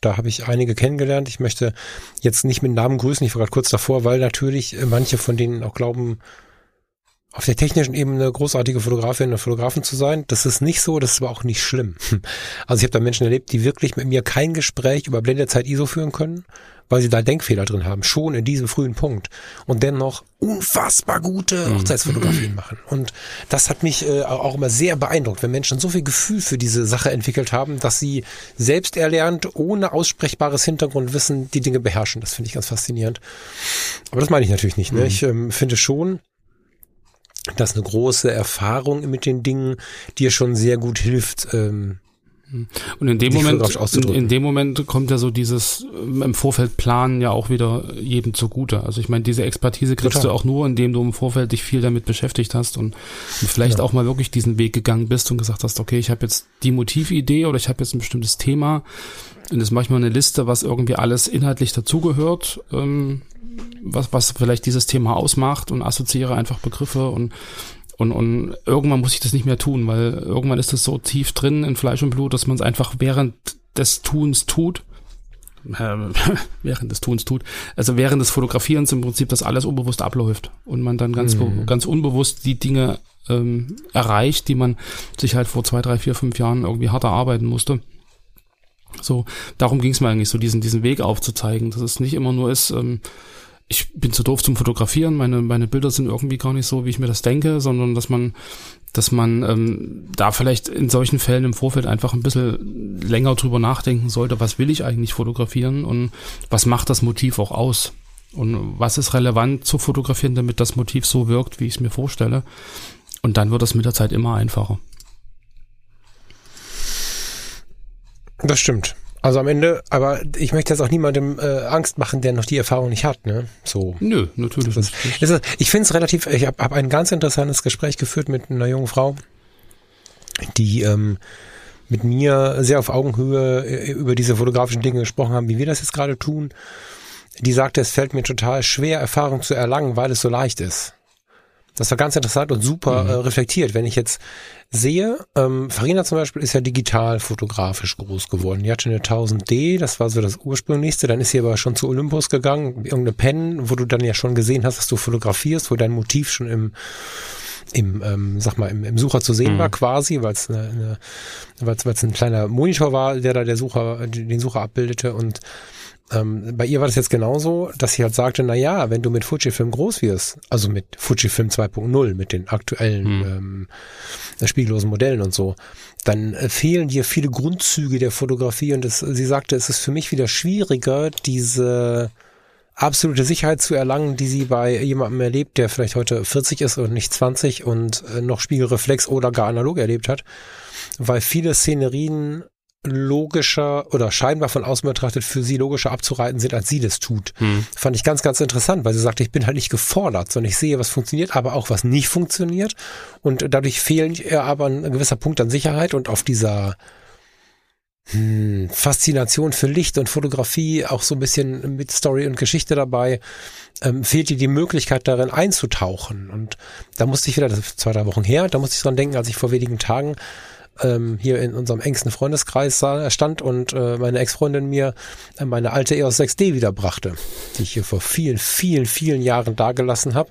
Da habe ich einige kennengelernt. Ich möchte jetzt nicht mit Namen grüßen, ich war gerade kurz davor, weil natürlich manche von denen auch glauben, auf der technischen Ebene großartige Fotografin und Fotografen zu sein. Das ist nicht so, das ist aber auch nicht schlimm. [LAUGHS] Also ich habe da Menschen erlebt, die wirklich mit mir kein Gespräch über Blendezeit ISO führen können, weil sie da Denkfehler drin haben, schon in diesem frühen Punkt und dennoch unfassbar gute mhm. Hochzeitsfotografien machen. Und das hat mich äh, auch immer sehr beeindruckt, wenn Menschen so viel Gefühl für diese Sache entwickelt haben, dass sie selbst erlernt, ohne aussprechbares Hintergrundwissen die Dinge beherrschen. Das finde ich ganz faszinierend. Aber das meine ich natürlich nicht. Ne? Mhm. Ich ähm, finde schon, dass eine große Erfahrung mit den Dingen dir schon sehr gut hilft, ähm, und in dem Moment, in, in, dem Moment kommt ja so dieses ähm, im Vorfeld planen ja auch wieder jedem zugute. Also ich meine, diese Expertise kriegst Total. du auch nur, indem du im Vorfeld dich viel damit beschäftigt hast und, und vielleicht ja. auch mal wirklich diesen Weg gegangen bist und gesagt hast, okay, ich habe jetzt die Motividee oder ich habe jetzt ein bestimmtes Thema und das mache ich mal eine Liste, was irgendwie alles inhaltlich dazugehört, ähm, was, was vielleicht dieses Thema ausmacht und assoziiere einfach Begriffe und und, und irgendwann muss ich das nicht mehr tun, weil irgendwann ist das so tief drin in Fleisch und Blut, dass man es einfach während des Tuns tut. Äh, [LAUGHS] während des Tuns tut. Also während des Fotografierens im Prinzip das alles unbewusst abläuft und man dann ganz, mhm. ganz unbewusst die Dinge ähm, erreicht, die man sich halt vor zwei, drei, vier, fünf Jahren irgendwie hart erarbeiten musste. So, darum ging es mir eigentlich so, diesen, diesen Weg aufzuzeigen, dass es nicht immer nur ist, ähm, ich bin zu doof zum Fotografieren, meine, meine Bilder sind irgendwie gar nicht so, wie ich mir das denke, sondern dass man, dass man ähm, da vielleicht in solchen Fällen im Vorfeld einfach ein bisschen länger drüber nachdenken sollte, was will ich eigentlich fotografieren und was macht das Motiv auch aus und was ist relevant zu fotografieren, damit das Motiv so wirkt, wie ich es mir vorstelle. Und dann wird es mit der Zeit immer einfacher. Das stimmt. Also am Ende, aber ich möchte jetzt auch niemandem äh, Angst machen, der noch die Erfahrung nicht hat, ne? So. Nö, natürlich das ist, ist, ich finde es relativ, ich habe hab ein ganz interessantes Gespräch geführt mit einer jungen Frau, die ähm, mit mir sehr auf Augenhöhe äh, über diese fotografischen Dinge gesprochen haben, wie wir das jetzt gerade tun. Die sagte, es fällt mir total schwer, Erfahrung zu erlangen, weil es so leicht ist. Das war ganz interessant und super mhm. äh, reflektiert. Wenn ich jetzt sehe, ähm, Farina zum Beispiel ist ja digital fotografisch groß geworden. Die hatte eine 1000D, das war so das ursprünglichste. Dann ist sie aber schon zu Olympus gegangen, irgendeine Pen, wo du dann ja schon gesehen hast, dass du fotografierst, wo dein Motiv schon im im, ähm, sag mal, im, im Sucher zu sehen mhm. war quasi, weil es eine, eine, weil's, weil's ein kleiner Monitor war, der da der Sucher, den Sucher abbildete und ähm, bei ihr war das jetzt genauso, dass sie halt sagte, na ja, wenn du mit Fujifilm groß wirst, also mit Fujifilm 2.0, mit den aktuellen hm. ähm, spiegellosen Modellen und so, dann äh, fehlen dir viele Grundzüge der Fotografie und das, sie sagte, es ist für mich wieder schwieriger, diese absolute Sicherheit zu erlangen, die sie bei jemandem erlebt, der vielleicht heute 40 ist und nicht 20 und äh, noch Spiegelreflex oder gar analog erlebt hat, weil viele Szenerien logischer oder scheinbar von außen betrachtet für sie logischer abzureiten sind, als sie das tut. Hm. Fand ich ganz, ganz interessant, weil sie sagte, ich bin halt nicht gefordert, sondern ich sehe, was funktioniert, aber auch was nicht funktioniert. Und dadurch fehlt ihr aber ein gewisser Punkt an Sicherheit und auf dieser hm, Faszination für Licht und Fotografie, auch so ein bisschen mit Story und Geschichte dabei, ähm, fehlt ihr die Möglichkeit darin einzutauchen. Und da musste ich wieder, das ist zwei, drei Wochen her, da musste ich dran denken, als ich vor wenigen Tagen ähm, hier in unserem engsten Freundeskreis stand und äh, meine Ex-Freundin mir äh, meine alte EOS 6D wiederbrachte, die ich hier vor vielen, vielen, vielen Jahren dagelassen habe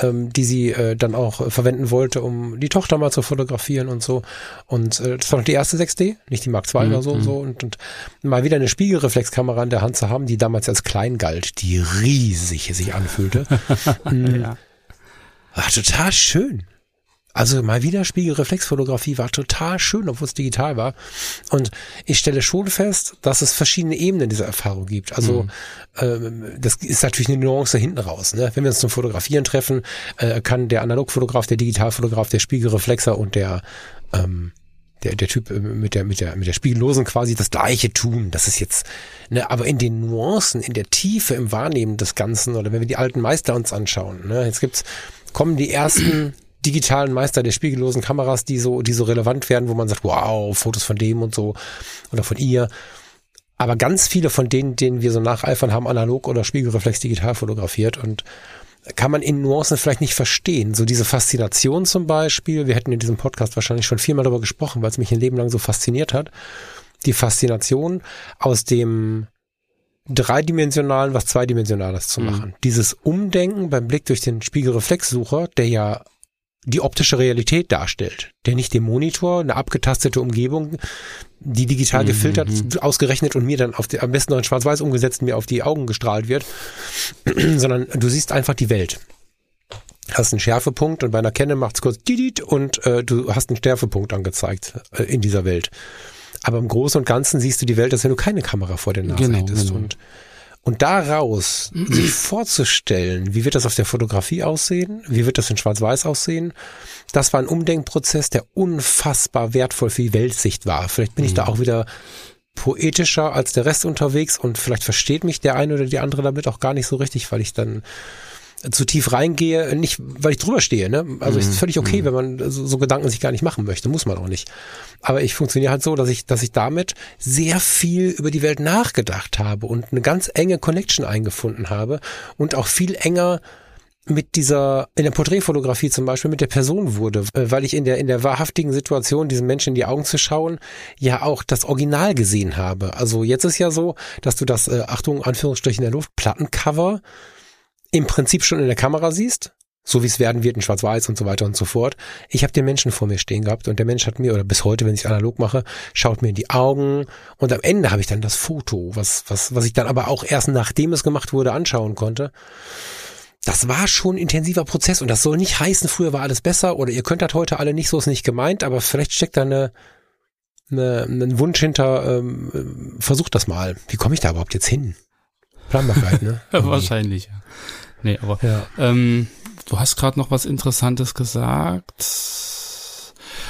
ähm, die sie äh, dann auch verwenden wollte, um die Tochter mal zu fotografieren und so. Und äh, das war noch die erste 6D, nicht die Mark II mhm. oder so und so. Und, und mal wieder eine Spiegelreflexkamera in der Hand zu haben, die damals als klein galt, die riesig sich anfühlte. [LAUGHS] mhm. ja. War total schön. Also mal wieder Spiegelreflexfotografie war total schön, obwohl es digital war. Und ich stelle schon fest, dass es verschiedene Ebenen dieser Erfahrung gibt. Also mhm. ähm, das ist natürlich eine Nuance hinten raus. Ne? Wenn wir uns zum Fotografieren treffen, äh, kann der Analogfotograf, der Digitalfotograf, der Spiegelreflexer und der ähm, der, der Typ äh, mit der, mit der, mit der Spiegellosen quasi das Gleiche tun. Das ist jetzt, ne, aber in den Nuancen, in der Tiefe im Wahrnehmen des Ganzen, oder wenn wir die alten Meister uns anschauen, ne, jetzt gibt's, kommen die ersten digitalen Meister der spiegellosen Kameras, die so, die so relevant werden, wo man sagt, wow, Fotos von dem und so oder von ihr. Aber ganz viele von denen, denen wir so nacheifern, haben analog oder Spiegelreflex digital fotografiert und kann man in Nuancen vielleicht nicht verstehen. So diese Faszination zum Beispiel, wir hätten in diesem Podcast wahrscheinlich schon viermal darüber gesprochen, weil es mich ein Leben lang so fasziniert hat. Die Faszination aus dem dreidimensionalen was zweidimensionales zu mhm. machen. Mhm. Dieses Umdenken beim Blick durch den Spiegelreflexsucher, der ja die optische Realität darstellt, der nicht dem Monitor eine abgetastete Umgebung, die digital gefiltert, mhm. ausgerechnet und mir dann auf die, am besten noch in Schwarz-Weiß umgesetzt mir auf die Augen gestrahlt wird, [CLEARS THROAT] sondern du siehst einfach die Welt. Hast einen Schärfepunkt und bei einer Kenne macht's kurz didit und äh, du hast einen Schärfepunkt angezeigt äh, in dieser Welt. Aber im Großen und Ganzen siehst du die Welt, als wenn du keine Kamera vor der Nase genau, hättest. Genau. Und und daraus [CLEARS THROAT] sich vorzustellen, wie wird das auf der Fotografie aussehen, wie wird das in Schwarz-Weiß aussehen, das war ein Umdenkprozess, der unfassbar wertvoll für die Weltsicht war. Vielleicht bin ich da mhm. auch wieder poetischer als der Rest unterwegs und vielleicht versteht mich der eine oder die andere damit auch gar nicht so richtig, weil ich dann zu tief reingehe, nicht weil ich drüber stehe, ne? Also mhm. ist völlig okay, mhm. wenn man so, so, Gedanken sich gar nicht machen möchte, muss man auch nicht. Aber ich funktioniere halt so, dass ich, dass ich damit sehr viel über die Welt nachgedacht habe und eine ganz enge Connection eingefunden habe und auch viel enger mit dieser, in der Porträtfotografie zum Beispiel, mit der Person wurde, äh, weil ich in der, in der wahrhaftigen Situation, diesen Menschen in die Augen zu schauen, ja auch das Original gesehen habe. Also jetzt ist ja so, dass du das, äh, Achtung, Anführungsstrichen in der Luft, Plattencover im Prinzip schon in der Kamera siehst so wie es werden wird in Schwarz-Weiß und so weiter und so fort. Ich habe den Menschen vor mir stehen gehabt und der Mensch hat mir, oder bis heute, wenn ich analog mache, schaut mir in die Augen und am Ende habe ich dann das Foto, was, was, was ich dann aber auch erst nachdem es gemacht wurde, anschauen konnte. Das war schon ein intensiver Prozess und das soll nicht heißen, früher war alles besser oder ihr könnt das heute alle nicht, so ist nicht gemeint, aber vielleicht steckt da eine, eine, einen Wunsch hinter, ähm, versucht das mal. Wie komme ich da überhaupt jetzt hin? Planbarkeit, ne? [LAUGHS] Wahrscheinlich, ja. Nee, aber ja. ähm, Du hast gerade noch was Interessantes gesagt.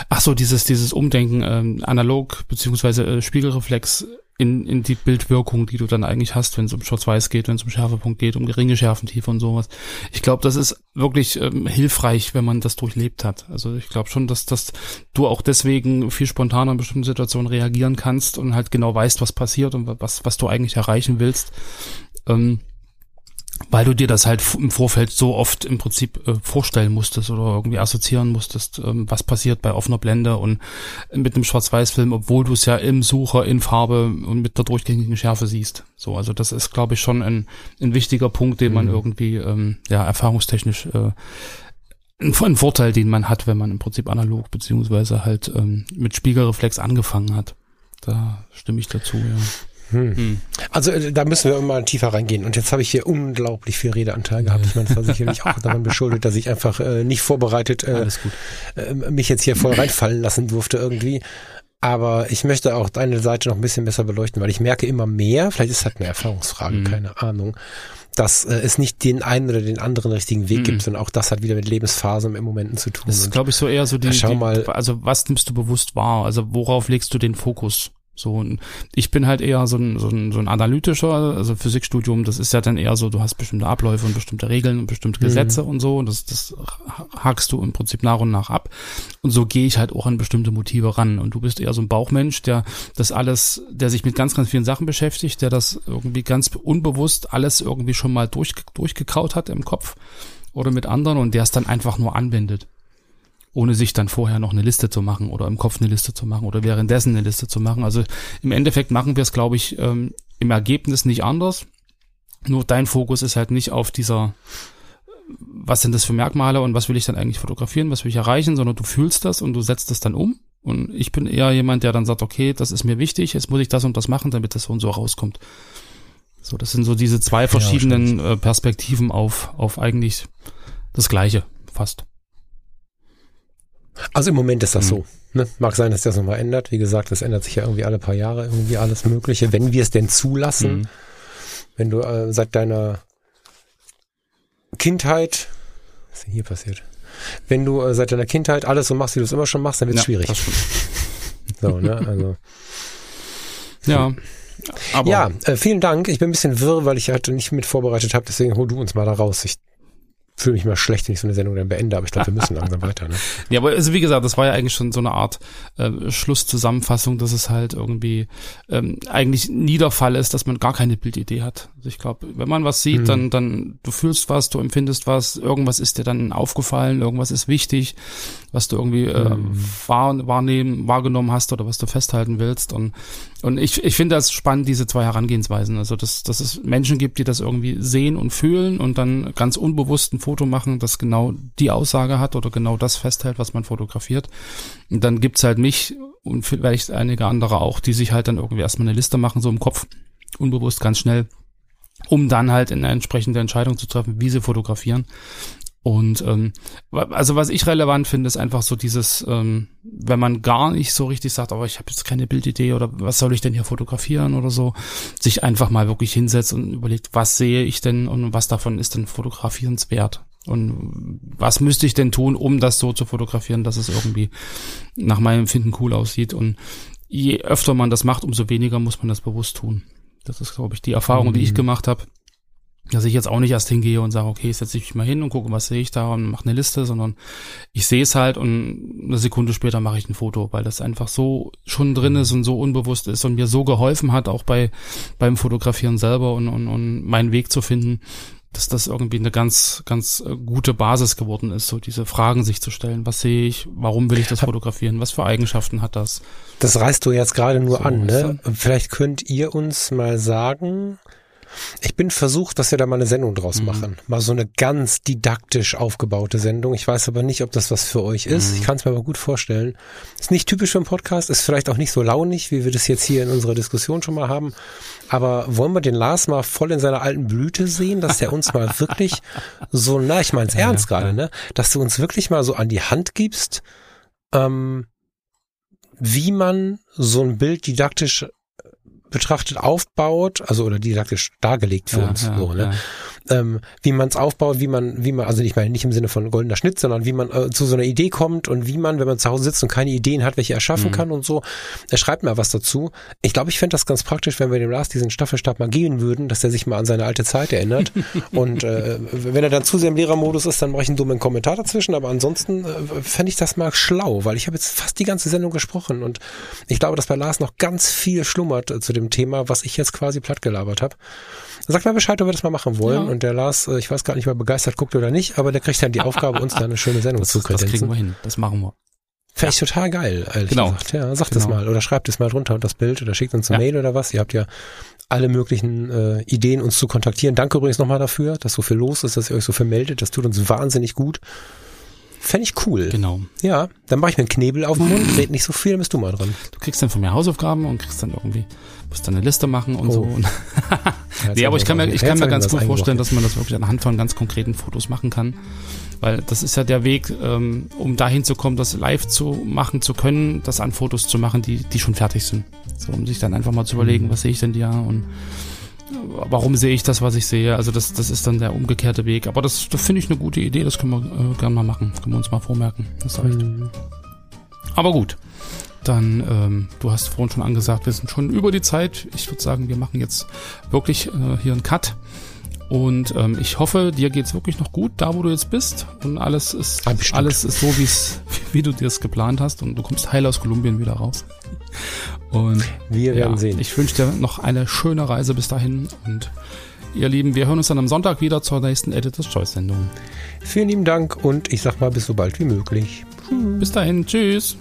Ach so, dieses, dieses Umdenken, ähm, analog beziehungsweise äh, Spiegelreflex in, in die Bildwirkung, die du dann eigentlich hast, wenn es um Schwarz-Weiß geht, wenn es um Schärfepunkt geht, um geringe Schärfentiefe und sowas. Ich glaube, das ist wirklich ähm, hilfreich, wenn man das durchlebt hat. Also ich glaube schon, dass, dass du auch deswegen viel spontaner in bestimmten Situationen reagieren kannst und halt genau weißt, was passiert und was, was du eigentlich erreichen willst. Ähm, weil du dir das halt im Vorfeld so oft im Prinzip äh, vorstellen musstest oder irgendwie assoziieren musstest, ähm, was passiert bei offener Blende und mit einem Schwarz-Weiß-Film, obwohl du es ja im Sucher in Farbe und mit der durchgängigen Schärfe siehst. So, also das ist, glaube ich, schon ein, ein wichtiger Punkt, den man mhm. irgendwie ähm, ja erfahrungstechnisch äh, ein, Vorteil, den man hat, wenn man im Prinzip analog beziehungsweise halt ähm, mit Spiegelreflex angefangen hat. Da stimme ich dazu, ja. Hm. Also äh, da müssen wir mal tiefer reingehen. Und jetzt habe ich hier unglaublich viel Redeanteil gehabt. Ich meine, das war sicherlich auch [LAUGHS] daran beschuldet, dass ich einfach äh, nicht vorbereitet äh, äh, mich jetzt hier voll reinfallen lassen durfte irgendwie. Aber ich möchte auch deine Seite noch ein bisschen besser beleuchten, weil ich merke immer mehr, vielleicht ist das eine Erfahrungsfrage, mhm. keine Ahnung, dass äh, es nicht den einen oder den anderen richtigen Weg mhm. gibt, sondern auch das hat wieder mit Lebensphasen im Momenten zu tun. Das ist, glaube ich, so eher so die, schau mal, die, also was nimmst du bewusst wahr? Also worauf legst du den Fokus? So, und ich bin halt eher so ein, so ein, so ein analytischer, also Physikstudium, das ist ja dann eher so, du hast bestimmte Abläufe und bestimmte Regeln und bestimmte mhm. Gesetze und so, und das, das hakst du im Prinzip nach und nach ab. Und so gehe ich halt auch an bestimmte Motive ran. Und du bist eher so ein Bauchmensch, der das alles, der sich mit ganz, ganz vielen Sachen beschäftigt, der das irgendwie ganz unbewusst alles irgendwie schon mal durch, durchgekaut hat im Kopf oder mit anderen und der es dann einfach nur anwendet ohne sich dann vorher noch eine Liste zu machen oder im Kopf eine Liste zu machen oder währenddessen eine Liste zu machen. Also im Endeffekt machen wir es, glaube ich, ähm, im Ergebnis nicht anders. Nur dein Fokus ist halt nicht auf dieser, was sind das für Merkmale und was will ich dann eigentlich fotografieren, was will ich erreichen, sondern du fühlst das und du setzt es dann um. Und ich bin eher jemand, der dann sagt, okay, das ist mir wichtig, jetzt muss ich das und das machen, damit das so und so rauskommt. So, das sind so diese zwei verschiedenen ja, Perspektiven auf, auf eigentlich das Gleiche, fast. Also im Moment ist das mhm. so. Ne? Mag sein, dass das nochmal ändert. Wie gesagt, das ändert sich ja irgendwie alle paar Jahre, irgendwie alles Mögliche, wenn wir es denn zulassen. Mhm. Wenn du äh, seit deiner Kindheit, was ist denn hier passiert? Wenn du äh, seit deiner Kindheit alles so machst, wie du es immer schon machst, dann wird es ja, schwierig. [LAUGHS] so, ne? Also. Ja. Aber ja, äh, vielen Dank. Ich bin ein bisschen wirr, weil ich halt nicht mit vorbereitet habe, deswegen hol du uns mal da raus. Ich fühle mich mal schlecht, wenn ich so eine Sendung dann beende, aber ich glaube, wir müssen [LAUGHS] langsam weiter. Ne? Ja, aber also wie gesagt, das war ja eigentlich schon so eine Art äh, Schlusszusammenfassung, dass es halt irgendwie ähm, eigentlich nie der Fall ist, dass man gar keine Bildidee hat. Also ich glaube, wenn man was sieht, mhm. dann, dann du fühlst was, du empfindest was, irgendwas ist dir dann aufgefallen, irgendwas ist wichtig, was du irgendwie äh, mhm. wahr, wahrnehmen, wahrgenommen hast oder was du festhalten willst. Und, und ich, ich finde das spannend, diese zwei Herangehensweisen. Also, dass, dass es Menschen gibt, die das irgendwie sehen und fühlen und dann ganz unbewusst ein Foto machen, das genau die Aussage hat oder genau das festhält, was man fotografiert. Und dann gibt's halt mich und vielleicht einige andere auch, die sich halt dann irgendwie erstmal eine Liste machen, so im Kopf, unbewusst ganz schnell, um dann halt eine entsprechende Entscheidung zu treffen, wie sie fotografieren. Und ähm, also was ich relevant finde, ist einfach so dieses, ähm, wenn man gar nicht so richtig sagt, aber ich habe jetzt keine Bildidee oder was soll ich denn hier fotografieren oder so, sich einfach mal wirklich hinsetzt und überlegt, was sehe ich denn und was davon ist denn fotografierenswert. Und was müsste ich denn tun, um das so zu fotografieren, dass es irgendwie nach meinem Empfinden cool aussieht. Und je öfter man das macht, umso weniger muss man das bewusst tun. Das ist, glaube ich, die Erfahrung, mhm. die ich mhm. gemacht habe dass ich jetzt auch nicht erst hingehe und sage, okay, setze ich mich mal hin und gucke, was sehe ich da und mache eine Liste, sondern ich sehe es halt und eine Sekunde später mache ich ein Foto, weil das einfach so schon drin ist und so unbewusst ist und mir so geholfen hat, auch bei beim Fotografieren selber und, und, und meinen Weg zu finden, dass das irgendwie eine ganz, ganz gute Basis geworden ist, so diese Fragen sich zu stellen. Was sehe ich? Warum will ich das fotografieren? Was für Eigenschaften hat das? Das reißt du jetzt gerade nur so, an, ne? Vielleicht könnt ihr uns mal sagen, Ich bin versucht, dass wir da mal eine Sendung draus Mhm. machen. Mal so eine ganz didaktisch aufgebaute Sendung. Ich weiß aber nicht, ob das was für euch ist. Mhm. Ich kann es mir aber gut vorstellen. Ist nicht typisch für einen Podcast, ist vielleicht auch nicht so launig, wie wir das jetzt hier in unserer Diskussion schon mal haben. Aber wollen wir den Lars mal voll in seiner alten Blüte sehen, dass der uns mal wirklich so, na, ich mein's ernst gerade, ne? Dass du uns wirklich mal so an die Hand gibst, ähm, wie man so ein Bild didaktisch betrachtet aufbaut, also oder didaktisch dargelegt für Ja, uns, ja, so, ne? Ähm, wie man es aufbaut, wie man, wie man, also ich meine nicht im Sinne von goldener Schnitt, sondern wie man äh, zu so einer Idee kommt und wie man, wenn man zu Hause sitzt und keine Ideen hat, welche erschaffen Mhm. kann und so. Er schreibt mal was dazu. Ich glaube, ich fände das ganz praktisch, wenn wir dem Lars diesen Staffelstab mal geben würden, dass er sich mal an seine alte Zeit erinnert. [LAUGHS] und äh, wenn er dann zu sehr im Lehrermodus ist, dann mache ich einen dummen Kommentar dazwischen. Aber ansonsten äh, fände ich das mal schlau, weil ich habe jetzt fast die ganze Sendung gesprochen und ich glaube, dass bei Lars noch ganz viel schlummert äh, zu dem Thema, was ich jetzt quasi platt gelabert habe. Sag mal Bescheid, ob wir das mal machen wollen. Ja. Und der Lars, äh, ich weiß gar nicht, ob er begeistert guckt oder nicht, aber der kriegt dann die Aufgabe, uns da eine schöne [LAUGHS] Sendung Das, zu das kriegen kredenzen. wir hin. Das machen wir. Fände ich total geil, ehrlich Genau. gesagt. Ja, sagt Genau. mal oder schreibt es mal drunter und das Bild oder schickt uns eine Ja. Mail oder was. Ihr habt ja alle möglichen äh, Ideen, uns zu kontaktieren. Danke übrigens nochmal dafür, dass so viel los ist, dass ihr euch so viel meldet. Das tut uns wahnsinnig gut. Fände ich cool. Genau. Ja, dann mache ich mir einen Knebel auf den Mund, red nicht so viel, dann bist du mal dran. Du kriegst dann von mir Hausaufgaben und kriegst dann irgendwie, musst dann eine Liste machen und Oh. so. [LAUGHS] Und nee, aber ich kann mir, ich kann mir ganz gut vorstellen, dass man das wirklich anhand von ganz konkreten Fotos machen kann. Weil das ist ja der Weg, ähm, um dahin zu kommen, das live zu machen zu können, das an Fotos zu machen, die, die schon fertig sind. So, um sich dann einfach mal zu überlegen, Mhm. was sehe ich denn da und warum sehe ich das, was ich sehe. Also das, das ist dann der umgekehrte Weg. Aber das, das finde ich eine gute Idee, das können wir äh, gerne mal machen. Können wir uns mal vormerken. Das ist recht. Mhm. Aber gut. Dann, ähm, du hast vorhin schon angesagt, wir sind schon über die Zeit. Ich würde sagen, wir machen jetzt wirklich äh, hier einen Cut. Und ähm, ich hoffe, dir geht's wirklich noch gut, da wo du jetzt bist. Und alles ist, bestimmt. alles ist so, wie's, [LAUGHS] wie du dir es geplant hast. Und du kommst heil aus Kolumbien wieder raus. Und Wir werden ja, sehen. ich wünsche dir noch eine schöne Reise bis dahin. Und ihr Lieben, wir hören uns dann am Sonntag wieder zur nächsten Editor's Choice Sendung. Vielen lieben Dank und ich sag mal bis so bald wie möglich. Bis dahin, tschüss.